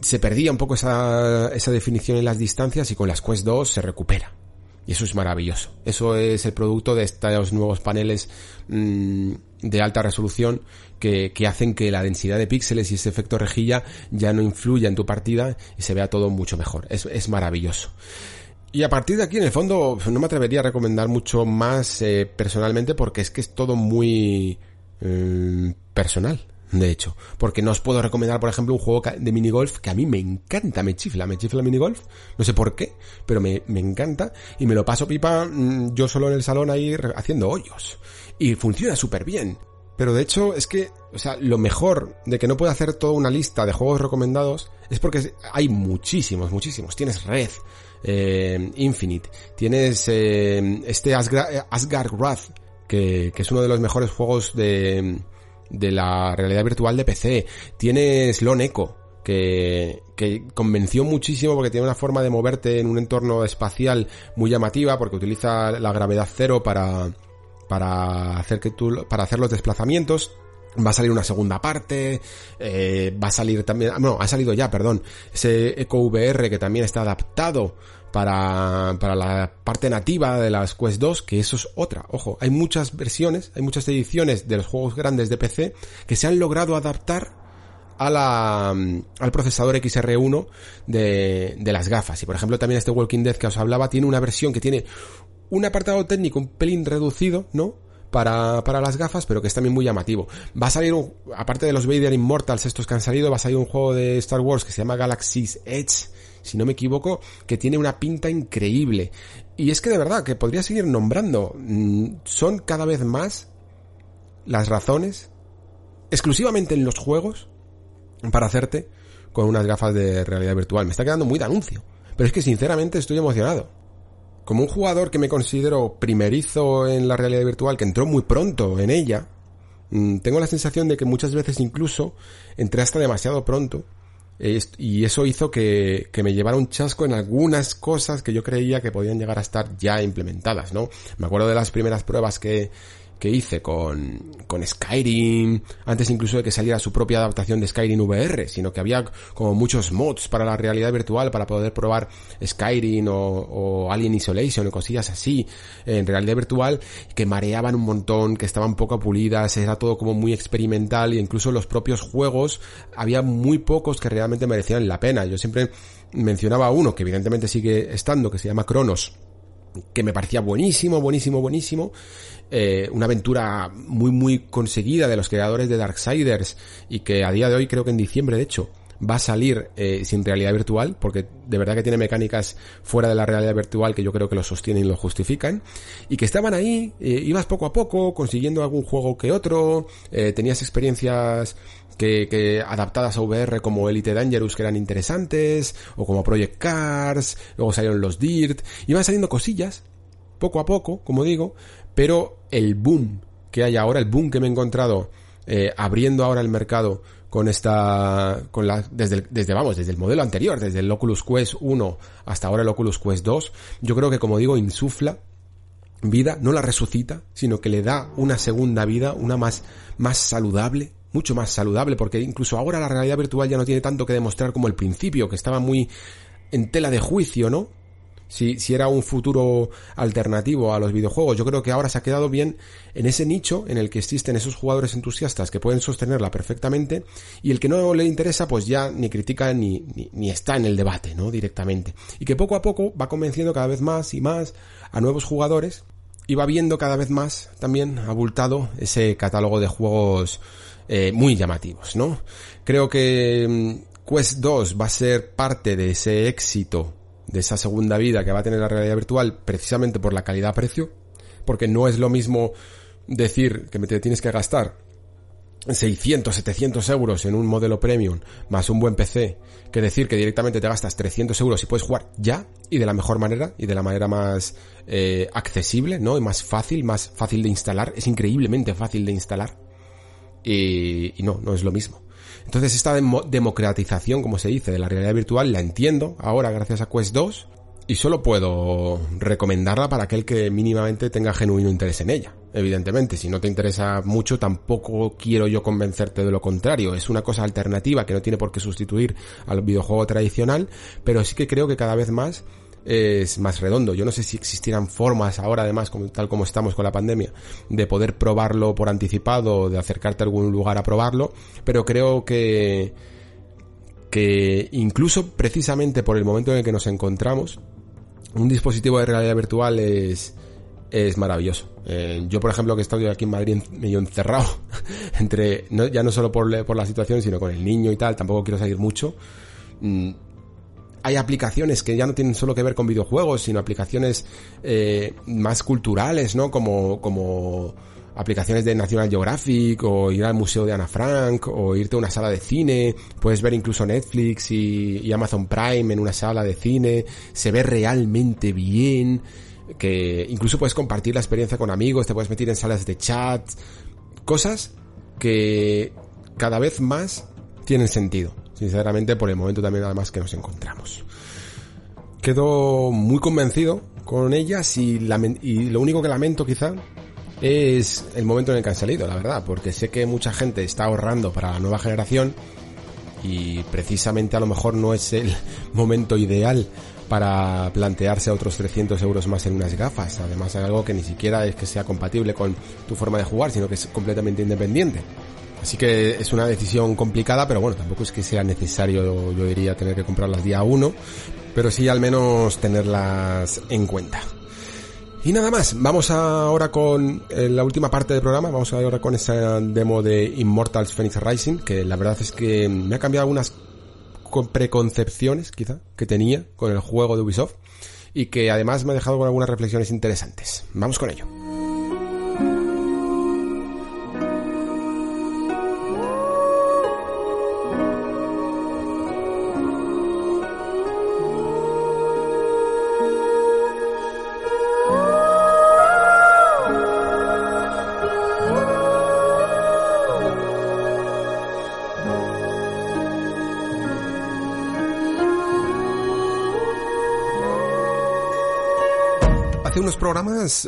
S1: se perdía un poco esa, esa definición en las distancias y con las Quest 2 se recupera. Y eso es maravilloso. Eso es el producto de estos nuevos paneles mmm, de alta resolución que, que, hacen que la densidad de píxeles y ese efecto rejilla ya no influya en tu partida y se vea todo mucho mejor. Es, es maravilloso. Y a partir de aquí, en el fondo, no me atrevería a recomendar mucho más eh, personalmente porque es que es todo muy eh, personal de hecho. Porque no os puedo recomendar, por ejemplo, un juego de minigolf que a mí me encanta, me chifla, me chifla minigolf, no sé por qué, pero me, me encanta y me lo paso pipa mm, yo solo en el salón ahí haciendo hoyos. Y funciona súper bien. Pero de hecho es que, o sea, lo mejor de que no pueda hacer toda una lista de juegos recomendados es porque hay muchísimos, muchísimos. Tienes Red, eh, Infinite, tienes eh, este Asgard, Asgard Wrath, que, que es uno de los mejores juegos de de la realidad virtual de PC. Tienes Lone Echo, que, que convenció muchísimo porque tiene una forma de moverte en un entorno espacial muy llamativa porque utiliza la gravedad cero para, para hacer que tú, para hacer los desplazamientos. Va a salir una segunda parte, eh, va a salir también, no, ha salido ya, perdón, ese Echo VR que también está adaptado para, para la parte nativa de las Quest 2, que eso es otra. Ojo, hay muchas versiones, hay muchas ediciones de los juegos grandes de PC que se han logrado adaptar a la, al procesador XR1 de, de las gafas. Y por ejemplo también este Walking Dead que os hablaba tiene una versión que tiene un apartado técnico un pelín reducido, ¿no? Para, para las gafas, pero que es también muy llamativo. Va a salir, un, aparte de los Vader Immortals estos que han salido, va a salir un juego de Star Wars que se llama Galaxy's Edge, si no me equivoco, que tiene una pinta increíble. Y es que de verdad, que podría seguir nombrando, mm, son cada vez más las razones, exclusivamente en los juegos, para hacerte con unas gafas de realidad virtual. Me está quedando muy de anuncio. Pero es que sinceramente estoy emocionado. Como un jugador que me considero primerizo en la realidad virtual, que entró muy pronto en ella, mm, tengo la sensación de que muchas veces incluso entré hasta demasiado pronto y eso hizo que, que, me llevara un chasco en algunas cosas que yo creía que podían llegar a estar ya implementadas, ¿no? Me acuerdo de las primeras pruebas que, que hice con, con Skyrim, antes incluso de que saliera su propia adaptación de Skyrim VR, sino que había como muchos mods para la realidad virtual para poder probar Skyrim o, o Alien Isolation o cosillas así en realidad virtual que mareaban un montón, que estaban poco pulidas, era todo como muy experimental y incluso los propios juegos había muy pocos que realmente merecían la pena. Yo siempre mencionaba uno que evidentemente sigue estando, que se llama Cronos, que me parecía buenísimo, buenísimo, buenísimo. Eh, una aventura muy, muy conseguida de los creadores de Darksiders y que a día de hoy, creo que en diciembre, de hecho, va a salir eh, sin realidad virtual, porque de verdad que tiene mecánicas fuera de la realidad virtual que yo creo que lo sostienen y lo justifican, y que estaban ahí, eh, ibas poco a poco, consiguiendo algún juego que otro, eh, tenías experiencias que, que, adaptadas a VR como Elite Dangerous que eran interesantes, o como Project Cars, luego salieron los Dirt, iban saliendo cosillas, poco a poco, como digo, pero el boom que hay ahora, el boom que me he encontrado eh, abriendo ahora el mercado con esta, con la, desde, desde, vamos, desde el modelo anterior, desde el Oculus Quest 1 hasta ahora el Oculus Quest 2, yo creo que como digo, insufla vida, no la resucita, sino que le da una segunda vida, una más, más saludable, mucho más saludable, porque incluso ahora la realidad virtual ya no tiene tanto que demostrar como el principio, que estaba muy en tela de juicio, ¿no? si, si era un futuro alternativo a los videojuegos. Yo creo que ahora se ha quedado bien en ese nicho en el que existen esos jugadores entusiastas que pueden sostenerla perfectamente y el que no le interesa pues ya ni critica ni, ni, ni está en el debate, ¿no? Directamente. Y que poco a poco va convenciendo cada vez más y más a nuevos jugadores y va viendo cada vez más también abultado ese catálogo de juegos eh, muy llamativos, ¿no? Creo que mm, Quest 2 va a ser parte de ese éxito de esa segunda vida que va a tener la realidad virtual precisamente por la calidad-precio, porque no es lo mismo decir que te tienes que gastar 600, 700 euros en un modelo premium más un buen PC que decir que directamente te gastas 300 euros y puedes jugar ya y de la mejor manera y de la manera más eh, accesible, ¿no? Y más fácil, más fácil de instalar. Es increíblemente fácil de instalar. Y, y no, no es lo mismo. Entonces esta democratización, como se dice, de la realidad virtual la entiendo ahora gracias a Quest 2 y solo puedo recomendarla para aquel que mínimamente tenga genuino interés en ella. evidentemente. Si no te interesa mucho, tampoco quiero yo convencerte de lo contrario. Es una cosa alternativa que no tiene por qué sustituir al videojuego tradicional, pero sí que creo que cada vez más es más redondo. Yo no sé si existieran formas ahora, además, tal como estamos con la pandemia, de poder probarlo por anticipado de acercarte a algún lugar a probarlo, pero creo que, que incluso precisamente por el momento en el que nos encontramos, un dispositivo de realidad virtual es, es maravilloso. Eh, yo, por ejemplo, que he estado aquí en Madrid medio encerrado, entre, ya no solo por, por la situación, sino con el niño y tal, tampoco quiero salir mucho. Hay aplicaciones que ya no tienen solo que ver con videojuegos, sino aplicaciones eh, más culturales, ¿no? Como, como aplicaciones de National Geographic o ir al museo de Ana Frank o irte a una sala de cine, puedes ver incluso Netflix y, y Amazon Prime en una sala de cine, se ve realmente bien, que incluso puedes compartir la experiencia con amigos, te puedes meter en salas de chat, cosas que cada vez más tienen sentido sinceramente, por el momento también además que nos encontramos. Quedo muy convencido con ellas y, y lo único que lamento quizá es el momento en el que han salido, la verdad, porque sé que mucha gente está ahorrando para la nueva generación y precisamente a lo mejor no es el momento ideal para plantearse otros 300 euros más en unas gafas. Además, es algo que ni siquiera es que sea compatible con tu forma de jugar, sino que es completamente independiente. Así que es una decisión complicada, pero bueno, tampoco es que sea necesario, yo diría, tener que comprarlas día uno, pero sí al menos tenerlas en cuenta. Y nada más, vamos ahora con eh, la última parte del programa, vamos ahora con esa demo de Immortals Phoenix Rising, que la verdad es que me ha cambiado algunas preconcepciones, quizá, que tenía con el juego de Ubisoft, y que además me ha dejado con algunas reflexiones interesantes. Vamos con ello.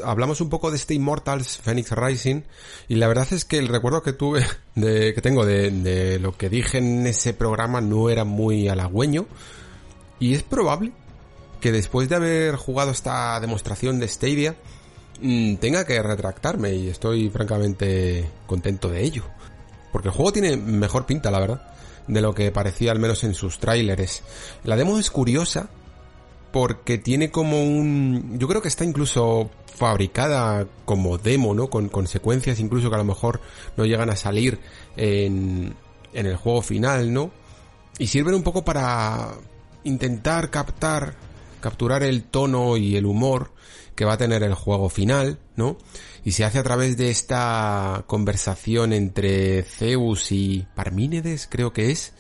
S1: Hablamos un poco de este Immortals Phoenix Rising y la verdad es que el recuerdo que tuve, de, que tengo de, lo que dije en ese programa no era muy halagüeño y es probable que después de haber jugado esta demostración de Stadia mm, tenga que retractarme y estoy francamente contento de ello. Porque el juego tiene mejor pinta, la verdad, de lo que parecía al menos en sus tráileres. La demo es curiosa porque tiene como un... Yo creo que está incluso fabricada como demo, ¿no? Con consecuencias incluso que a lo mejor no llegan a salir en, en el juego final, ¿no? Y sirven un poco para intentar captar, capturar el tono y el humor que va a tener el juego final, ¿no? Y se hace a través de esta conversación entre Zeus y Parmínides, creo que es,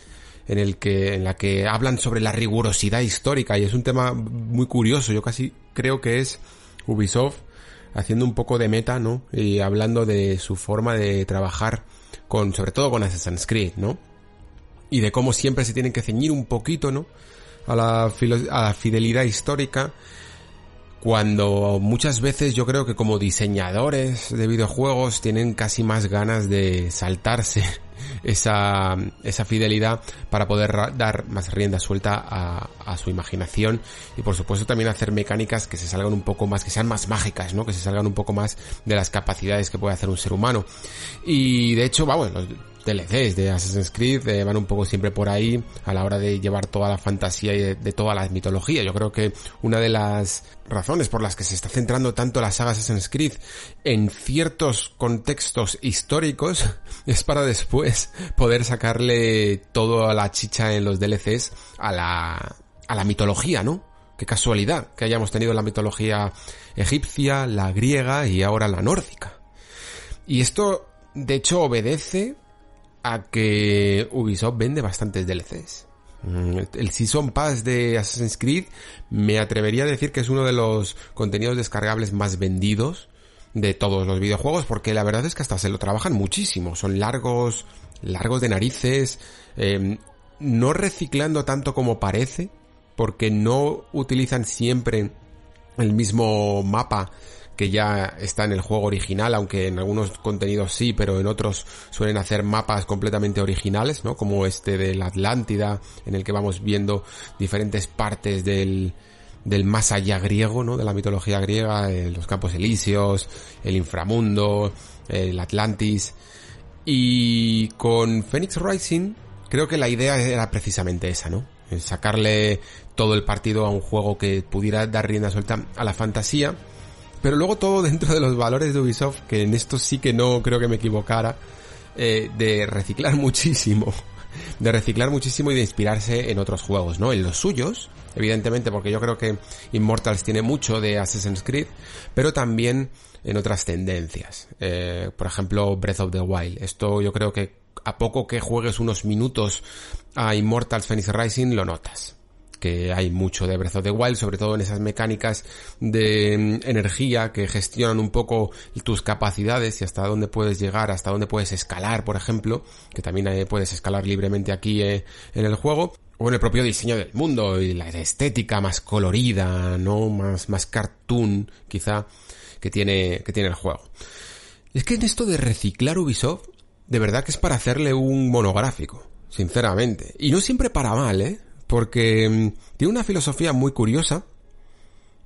S1: en el que en la que hablan sobre la rigurosidad histórica y es un tema muy curioso. Yo casi creo que es Ubisoft haciendo un poco de meta, ¿no? Y hablando de su forma de trabajar con sobre todo con Assassin's Creed, ¿no? Y de cómo siempre se tienen que ceñir un poquito, ¿no? A la, a la fidelidad histórica cuando muchas veces yo creo que como diseñadores de videojuegos tienen casi más ganas de saltarse esa, esa fidelidad para poder dar más rienda suelta a, a, su imaginación y por supuesto también hacer mecánicas que se salgan un poco más, que sean más mágicas, ¿no? Que se salgan un poco más de las capacidades que puede hacer un ser humano. Y de hecho, vamos, DLCs de Assassin's Creed eh, van un poco siempre por ahí a la hora de llevar toda la fantasía y de, toda la mitología. Yo creo que una de las razones por las que se está centrando tanto la saga Assassin's Creed en ciertos contextos históricos es para después poder sacarle toda la chicha en los DLCs a la, a la mitología, ¿no? Qué casualidad que hayamos tenido la mitología egipcia, la griega y ahora la nórdica. Y esto, de hecho, obedece a que Ubisoft vende bastantes DLCs. Mm, el Season Pass de Assassin's Creed me atrevería a decir que es uno de los contenidos descargables más vendidos de todos los videojuegos porque la verdad es que hasta se lo trabajan muchísimo. Son largos, largos de narices, em, no reciclando tanto como parece porque no utilizan siempre el mismo mapa que ya está en el juego original, aunque en algunos contenidos sí, pero en otros suelen hacer mapas completamente originales, ¿no? Como este de Atlántida, en el que vamos viendo diferentes partes del, del más allá griego, ¿no? De la mitología griega, eh, los campos elíseos, el inframundo, el Atlantis. Y con Phoenix Rising, creo que la idea era precisamente esa, ¿no? Sacarle todo el partido a un juego que pudiera dar rienda suelta a la fantasía, pero luego todo dentro de los valores de Ubisoft, que en esto sí que no creo que me equivocara, eh, de reciclar muchísimo, de reciclar muchísimo y de inspirarse en otros juegos, ¿no? En los suyos, evidentemente, porque yo creo que Immortals tiene mucho de Assassin's Creed, pero también en otras tendencias. Eh, por ejemplo, Breath of the Wild. Esto yo creo que a poco que juegues unos minutos a Immortals Phoenix Rising lo notas que hay mucho de Breath of the Wild, sobre todo en esas mecánicas de mm, energía que gestionan un poco tus capacidades y hasta dónde puedes llegar, hasta dónde puedes escalar, por ejemplo, que también eh, puedes escalar libremente aquí eh, en el juego o en el propio diseño del mundo y la estética más colorida, ¿no? Más, más cartoon, quizá, que tiene, que tiene el juego. Es que en esto de reciclar Ubisoft, de verdad que es para hacerle un monográfico, sinceramente. Y no siempre para mal, ¿eh? Porque mm, tiene una filosofía muy curiosa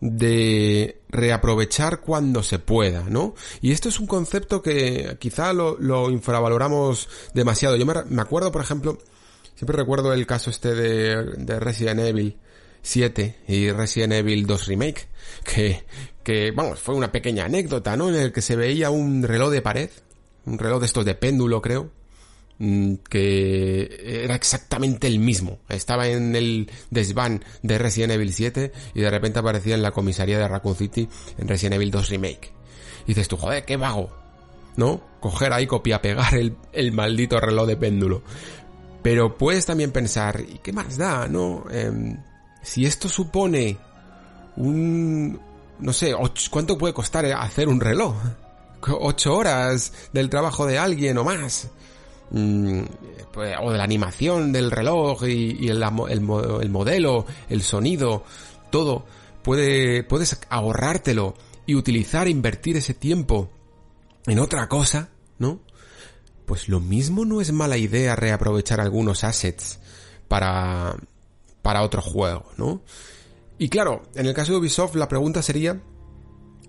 S1: de reaprovechar cuando se pueda, ¿no? Y esto es un concepto que quizá lo, infravaloramos demasiado. Yo me, acuerdo, por ejemplo, siempre recuerdo el caso este de, Resident Evil 7 y Resident Evil 2 Remake, que, que, vamos, fue una pequeña anécdota, ¿no? En el que se veía un reloj de pared, un reloj de estos de péndulo, creo, que era exactamente el mismo. Estaba en el desván de Resident Evil 7 y de repente aparecía en la comisaría de Raccoon City en Resident Evil 2 Remake. Y dices tú, joder, qué vago. ¿No? Coger ahí, copia, pegar el, el maldito reloj de péndulo. Pero puedes también pensar, ¿y qué más da, no? Em, si esto supone un... no sé, ¿cuánto puede costar hacer un reloj? ¿Ocho horas del trabajo de alguien o más? Mm, pues, o de la animación del reloj y, el, modelo, el sonido, todo, puede, puedes ahorrártelo y utilizar, invertir ese tiempo en otra cosa, ¿no? Pues lo mismo no es mala idea reaprovechar algunos assets para, para otro juego, ¿no? Y claro, en el caso de Ubisoft la pregunta sería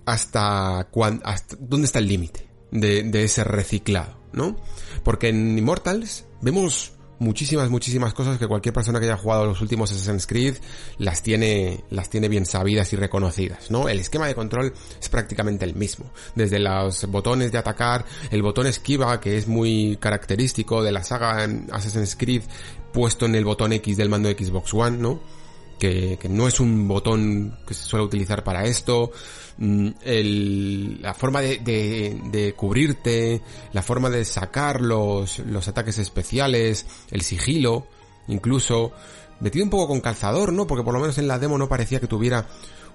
S1: hasta, cuán, hasta dónde está el límite de, de ese reciclado, ¿no? Porque en Immortals vemos muchísimas, muchísimas cosas que cualquier persona que haya jugado los últimos Assassin's Creed las tiene, las tiene bien sabidas y reconocidas, ¿no? El esquema de control es prácticamente el mismo. Desde los botones de atacar, el botón esquiva, que es muy característico de la saga Assassin's Creed, puesto en el botón X del mando de Xbox One, ¿no? Que, que no es un botón que se suele utilizar para esto. Mm, el, la forma de, de, cubrirte, la forma de sacar los, los ataques especiales, el sigilo, incluso metido un poco con calzador, ¿no? Porque por lo menos en la demo no parecía que tuviera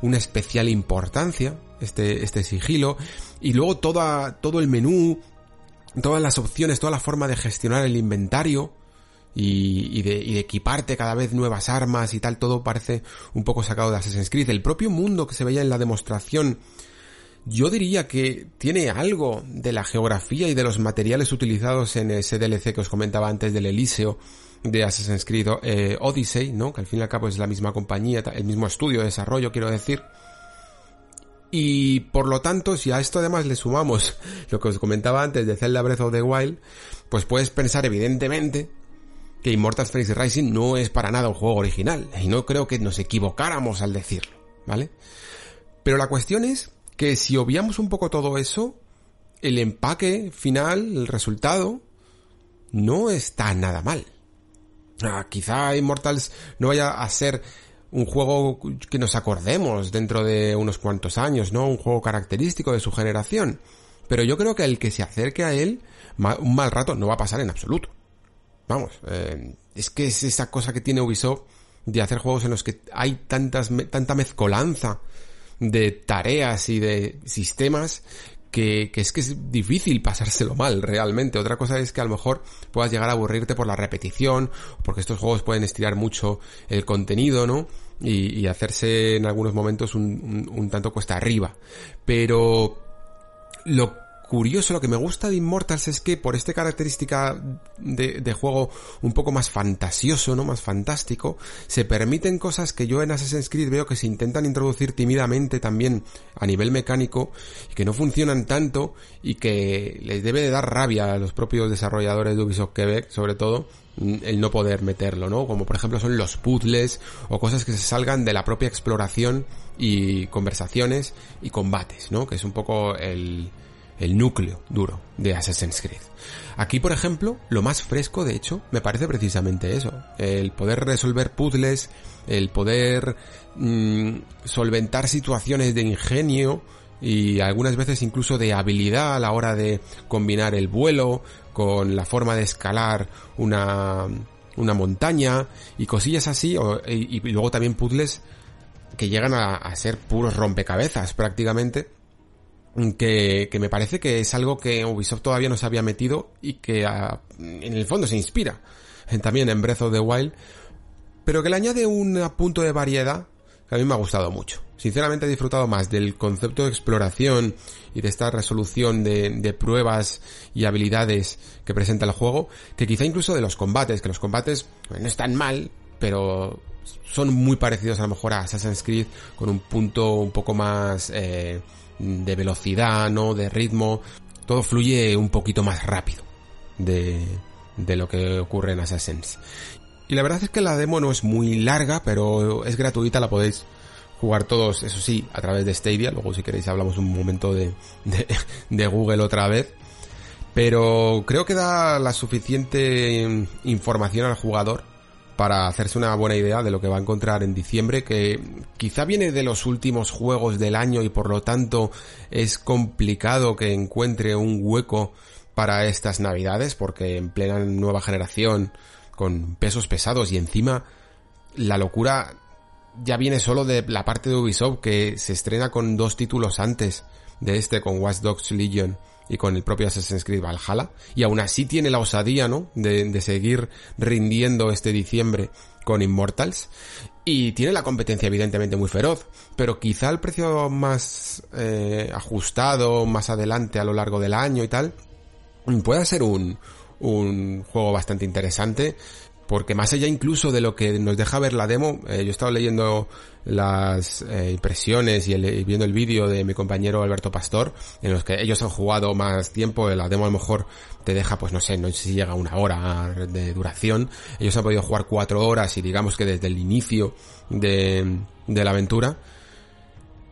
S1: una especial importancia este, este sigilo. Y luego toda, todo el menú, todas las opciones, toda la forma de gestionar el inventario, y, de, y, de, equiparte cada vez nuevas armas y tal, todo parece un poco sacado de Assassin's Creed. El propio mundo que se veía en la demostración, yo diría que tiene algo de la geografía y de los materiales utilizados en ese DLC que os comentaba antes del Elíseo de Assassin's Creed eh, Odyssey, ¿no? Que al fin y al cabo es la misma compañía, el mismo estudio de desarrollo, quiero decir. Y por lo tanto, si a esto además le sumamos lo que os comentaba antes de Zelda Breath of the Wild, pues puedes pensar evidentemente que Immortals Phoenix Rising no es para nada un juego original, y no creo que nos equivocáramos al decirlo, ¿vale? Pero la cuestión es que si obviamos un poco todo eso, el empaque final, el resultado, no está nada mal. Ah, quizá Immortals no vaya a ser un juego que nos acordemos dentro de unos cuantos años, ¿no? Un juego característico de su generación. Pero yo creo que el que se acerque a él, un mal rato no va a pasar en absoluto. Vamos, eh, es que es esa cosa que tiene Ubisoft de hacer juegos en los que hay tantas, tanta mezcolanza de tareas y de sistemas que, es que es difícil pasárselo mal realmente. Otra cosa es que a lo mejor puedas llegar a aburrirte por la repetición, porque estos juegos pueden estirar mucho el contenido, ¿no? y, hacerse en algunos momentos un, un, un tanto cuesta arriba. Pero lo curioso, lo que me gusta de Immortals es que por esta característica de, juego un poco más fantasioso, ¿no? Más fantástico, se permiten cosas que yo en Assassin's Creed veo que se intentan introducir tímidamente también a nivel mecánico y que no funcionan tanto y que les debe de dar rabia a los propios desarrolladores de Ubisoft Quebec, sobre todo, el no poder meterlo, ¿no? Como por ejemplo son los puzzles o cosas que se salgan de la propia exploración y conversaciones y combates, ¿no? Que es un poco el, el núcleo duro de Assassin's Creed. Aquí, por ejemplo, lo más fresco, de hecho, me parece precisamente eso. El poder resolver puzzles, el poder mm, solventar situaciones de ingenio y algunas veces incluso de habilidad a la hora de combinar el vuelo con la forma de escalar una, una montaña y cosillas así, y, luego también puzzles que llegan a, a ser puros rompecabezas prácticamente que, que, me parece que es algo que Ubisoft todavía no se había metido y que ah, en el fondo se inspira también en Breath of the Wild, pero que le añade un punto de variedad que a mí me ha gustado mucho. Sinceramente he disfrutado más del concepto de exploración y de esta resolución de, de pruebas y habilidades que presenta el juego, que quizá incluso de los combates, que los combates no están mal, pero son muy parecidos a lo mejor a Assassin's Creed, con un punto un poco más... Eh, de velocidad, ¿no? De ritmo. Todo fluye un poquito más rápido de, de lo que ocurre en Assassin's. Y la verdad es que la demo no es muy larga, pero es gratuita, la podéis jugar todos, eso sí, a través de Stadia. Luego si queréis hablamos un momento de, de, de Google otra vez. Pero creo que da la suficiente información al jugador para hacerse una buena idea de lo que va a encontrar en diciembre, que quizá viene de los últimos juegos del año y por lo tanto es complicado que encuentre un hueco para estas navidades, porque en plena nueva generación, con pesos pesados y encima la locura ya viene solo de la parte de Ubisoft que se estrena con dos títulos antes de este, con Watch Dogs Legion y con el propio Assassin's Creed Valhalla. Y aún así tiene la osadía, ¿no? De, seguir rindiendo este diciembre con Immortals. Y tiene la competencia evidentemente muy feroz, pero quizá el precio más eh, ajustado, más adelante a lo largo del año y tal, pueda ser un, un juego bastante interesante porque más allá incluso de lo que nos deja ver la demo, eh, yo he estado leyendo las eh, impresiones y, viendo el vídeo de mi compañero Alberto Pastor, en los que ellos han jugado más tiempo, la demo a lo mejor te deja, pues no sé, no sé si llega a una hora de duración, ellos han podido jugar cuatro horas y digamos que desde el inicio de, de la aventura,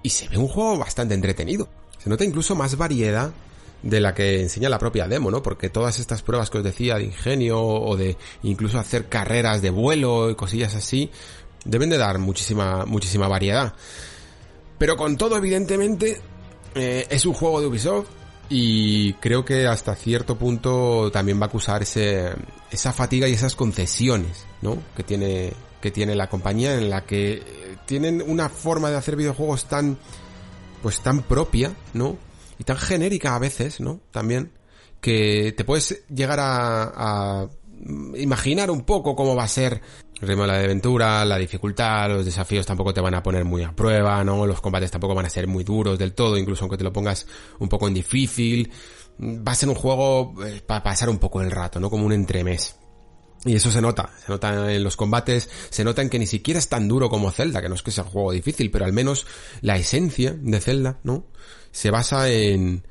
S1: y se ve un juego bastante entretenido. Se nota incluso más variedad de la que enseña la propia demo, ¿no? Porque todas estas pruebas que os decía de ingenio o de incluso hacer carreras de vuelo y cosillas así, deben de dar muchísima, muchísima variedad. Pero con todo, evidentemente, eh, es un juego de Ubisoft y creo que hasta cierto punto también va a acusar ese, esa fatiga y esas concesiones, ¿no? Que tiene, que tiene la compañía en la que tienen una forma de hacer videojuegos tan, pues tan propia, ¿no? Y tan genérica a veces, ¿no? También, que te puedes llegar a, imaginar un poco cómo va a ser el ritmo de la aventura, la dificultad, los desafíos tampoco te van a poner muy a prueba, ¿no? Los combates tampoco van a ser muy duros del todo, incluso aunque te lo pongas un poco en difícil. Va a ser un juego eh, para pasar un poco el rato, ¿no? Como un entremés. Y eso se nota, se nota en los combates, se nota en que ni siquiera es tan duro como Zelda, que no es que sea un juego difícil, pero al menos la esencia de Zelda, ¿no? Se basa en,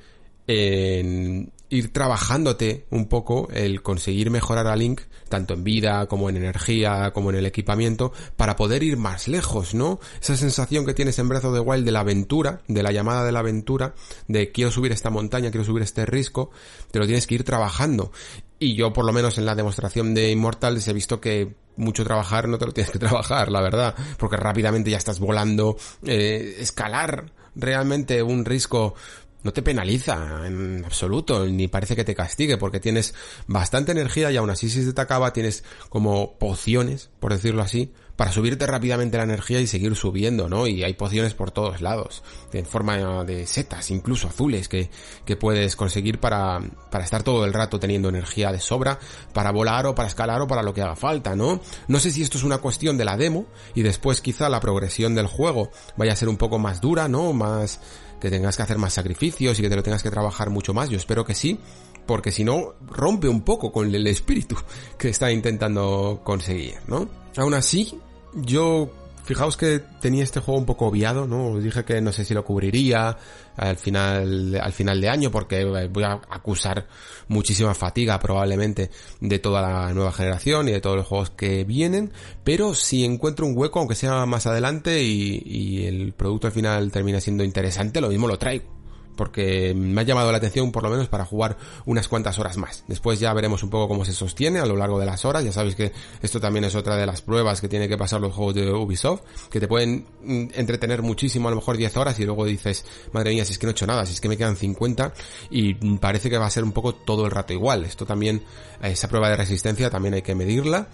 S1: en ir trabajándote un poco el conseguir mejorar a Link, tanto en vida como en energía, como en el equipamiento, para poder ir más lejos, ¿no? Esa sensación que tienes en Breath de Wild de la aventura, de la llamada de la aventura, de quiero subir esta montaña, quiero subir este risco, te lo tienes que ir trabajando. Y yo, por lo menos en la demostración de Immortals, he visto que mucho trabajar no te lo tienes que trabajar, la verdad, porque rápidamente ya estás volando, eh, escalar realmente un risco no te penaliza en absoluto, ni parece que te castigue, porque tienes bastante energía y aún así si se te acaba tienes como pociones, por decirlo así, para subirte rápidamente la energía y seguir subiendo, ¿no? Y hay pociones por todos lados, en forma de setas, incluso azules, que, que puedes conseguir para, para estar todo el rato teniendo energía de sobra, para volar o para escalar o para lo que haga falta, ¿no? No sé si esto es una cuestión de la demo y después quizá la progresión del juego vaya a ser un poco más dura, ¿no? Más que tengas que hacer más sacrificios y que te lo tengas que trabajar mucho más. Yo espero que sí, porque si no, rompe un poco con el espíritu que está intentando conseguir, ¿no? Aún así, yo Fijaos que tenía este juego un poco obviado, ¿no? Os dije que no sé si lo cubriría al final, al final de año porque voy a acusar muchísima fatiga probablemente de toda la nueva generación y de todos los juegos que vienen, pero si encuentro un hueco, aunque sea más adelante y, y el producto al final termina siendo interesante, lo mismo lo traigo porque me ha llamado la atención por lo menos para jugar unas cuantas horas más. Después ya veremos un poco cómo se sostiene a lo largo de las horas. Ya sabéis que esto también es otra de las pruebas que tiene que pasar los juegos de Ubisoft, que te pueden mm, entretener muchísimo, a lo mejor 10 horas y luego dices, madre mía, si es que no he hecho nada, si es que me quedan 50 y parece que va a ser un poco todo el rato igual. Esto también, esa prueba de resistencia también hay que medirla.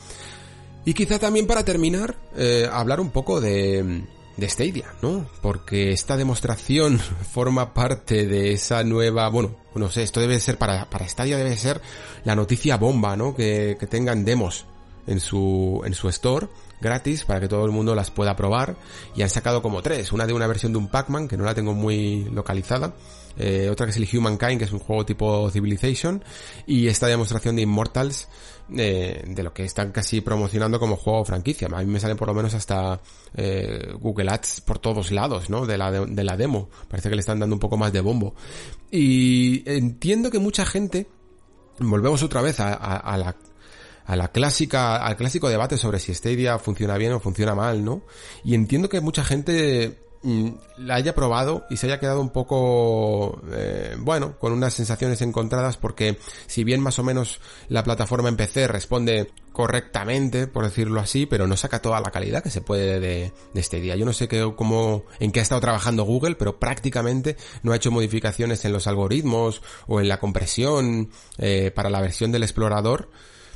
S1: Y quizá también para terminar, eh, hablar un poco de, de Stadia, ¿no? Porque esta demostración forma parte de esa nueva, bueno, no sé, esto debe ser para, para Stadia debe ser la noticia bomba, ¿no? Que, que tengan demos en su, en su store gratis para que todo el mundo las pueda probar y han sacado como tres, una de una versión de un Pac-Man que no la tengo muy localizada, eh, otra que es el Humankind que es un juego tipo Civilization y esta demostración de Immortals eh, de lo que están casi promocionando como juego franquicia. A mí me salen por lo menos hasta eh, Google Ads por todos lados, ¿no? De la, de, la demo. Parece que le están dando un poco más de bombo. Y entiendo que mucha gente, volvemos otra vez a, a la a la clásica, al clásico debate sobre si Stadia funciona bien o funciona mal, ¿no? Y entiendo que mucha gente la haya probado y se haya quedado un poco, eh, bueno, con unas sensaciones encontradas porque si bien más o menos la plataforma en PC responde correctamente, por decirlo así, pero no saca toda la calidad que se puede de, de este día. Yo no sé qué, cómo, en qué ha estado trabajando Google, pero prácticamente no ha hecho modificaciones en los algoritmos o en la compresión eh, para la versión del explorador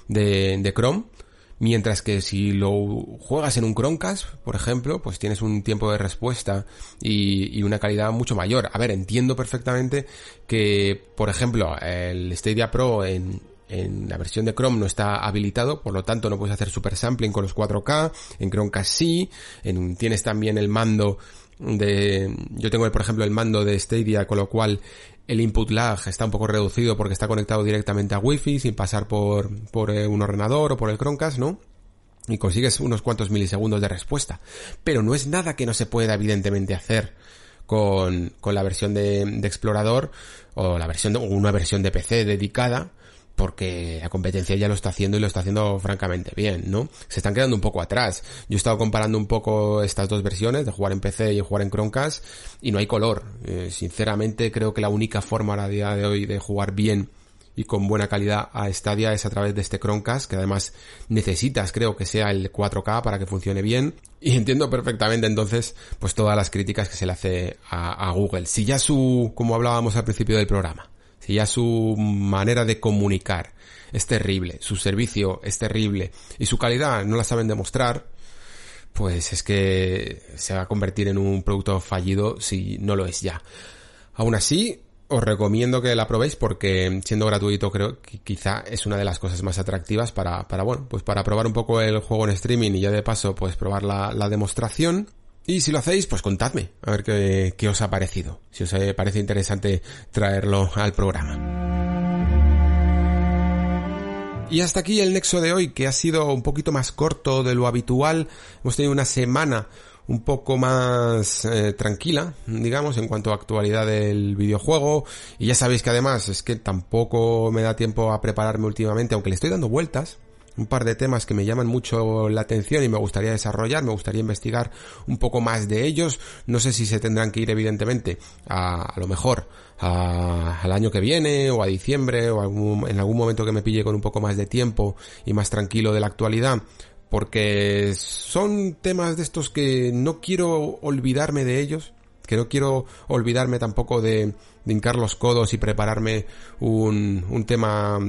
S1: de, de Chrome. Mientras que si lo juegas en un Chromecast, por ejemplo, pues tienes un tiempo de respuesta y, y, una calidad mucho mayor. A ver, entiendo perfectamente que, por ejemplo, el Stadia Pro en, en la versión de Chrome no está habilitado, por lo tanto no puedes hacer super sampling con los 4K, en Chromecast sí, en, tienes también el mando de, yo tengo por ejemplo el mando de Stadia, con lo cual el input lag está un poco reducido porque está conectado directamente a Wi-Fi sin pasar por, por eh, un ordenador o por el Chromecast, ¿no? Y consigues unos cuantos milisegundos de respuesta. Pero no es nada que no se pueda evidentemente hacer con, con la versión de, de explorador o la versión de, una versión de PC dedicada porque la competencia ya lo está haciendo y lo está haciendo francamente bien, ¿no? Se están quedando un poco atrás. Yo he estado comparando un poco estas dos versiones, de jugar en PC y jugar en Chromecast, y no hay color. Eh, sinceramente creo que la única forma a día de hoy de jugar bien y con buena calidad a Stadia es a través de este Chromecast, que además necesitas, creo que sea el 4K para que funcione bien. Y entiendo perfectamente entonces, pues todas las críticas que se le hace a, a Google. Si ya su, como hablábamos al principio del programa, si ya su manera de comunicar es terrible, su servicio es terrible y su calidad no la saben demostrar, pues es que se va a convertir en un producto fallido si no lo es ya. Aún así, os recomiendo que la probéis porque siendo gratuito creo que quizá es una de las cosas más atractivas para, para bueno, pues para probar un poco el juego en streaming y ya de paso pues probar la demostración. Y si lo hacéis, pues contadme, a ver qué, qué os ha parecido, si os parece interesante traerlo al programa. Y hasta aquí el nexo de hoy, que ha sido un poquito más corto de lo habitual. Hemos tenido una semana un poco más eh, tranquila, digamos, en cuanto a actualidad del videojuego. Y ya sabéis que además es que tampoco me da tiempo a prepararme últimamente, aunque le estoy dando vueltas un par de temas que me llaman mucho la atención y me gustaría desarrollar, me gustaría investigar un poco más de ellos. No sé si se tendrán que ir evidentemente a, a lo mejor a, al año que viene o a diciembre o en algún momento que me pille con un poco más de tiempo y más tranquilo de la actualidad porque son temas de estos que no quiero olvidarme de ellos, que no quiero olvidarme tampoco de, de hincar los codos y prepararme un, un tema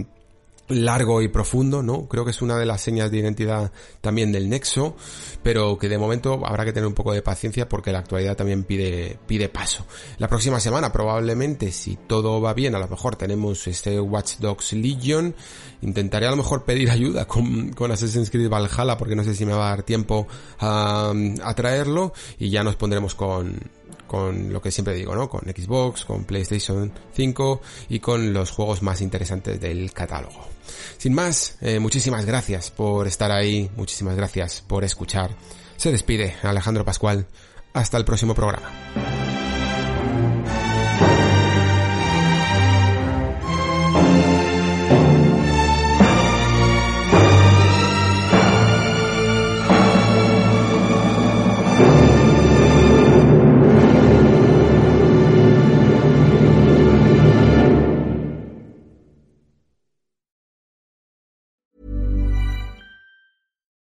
S1: largo y profundo, ¿no? Creo que es una de las señas de identidad también del Nexo, pero que de momento habrá que tener un poco de paciencia porque la actualidad también pide, pide paso. La próxima semana probablemente, si todo va bien, a lo mejor tenemos este Watch Dogs Legion. Intentaré a lo mejor pedir ayuda con, con Assassin's Creed Valhalla porque no sé si me va a dar tiempo a, a traerlo y ya nos pondremos con, con lo que siempre digo, ¿no? Con Xbox, con PlayStation 5 y con los juegos más interesantes del catálogo. Sin más, eh, muchísimas gracias por estar ahí, muchísimas gracias por escuchar. Se despide Alejandro Pascual. Hasta el próximo programa.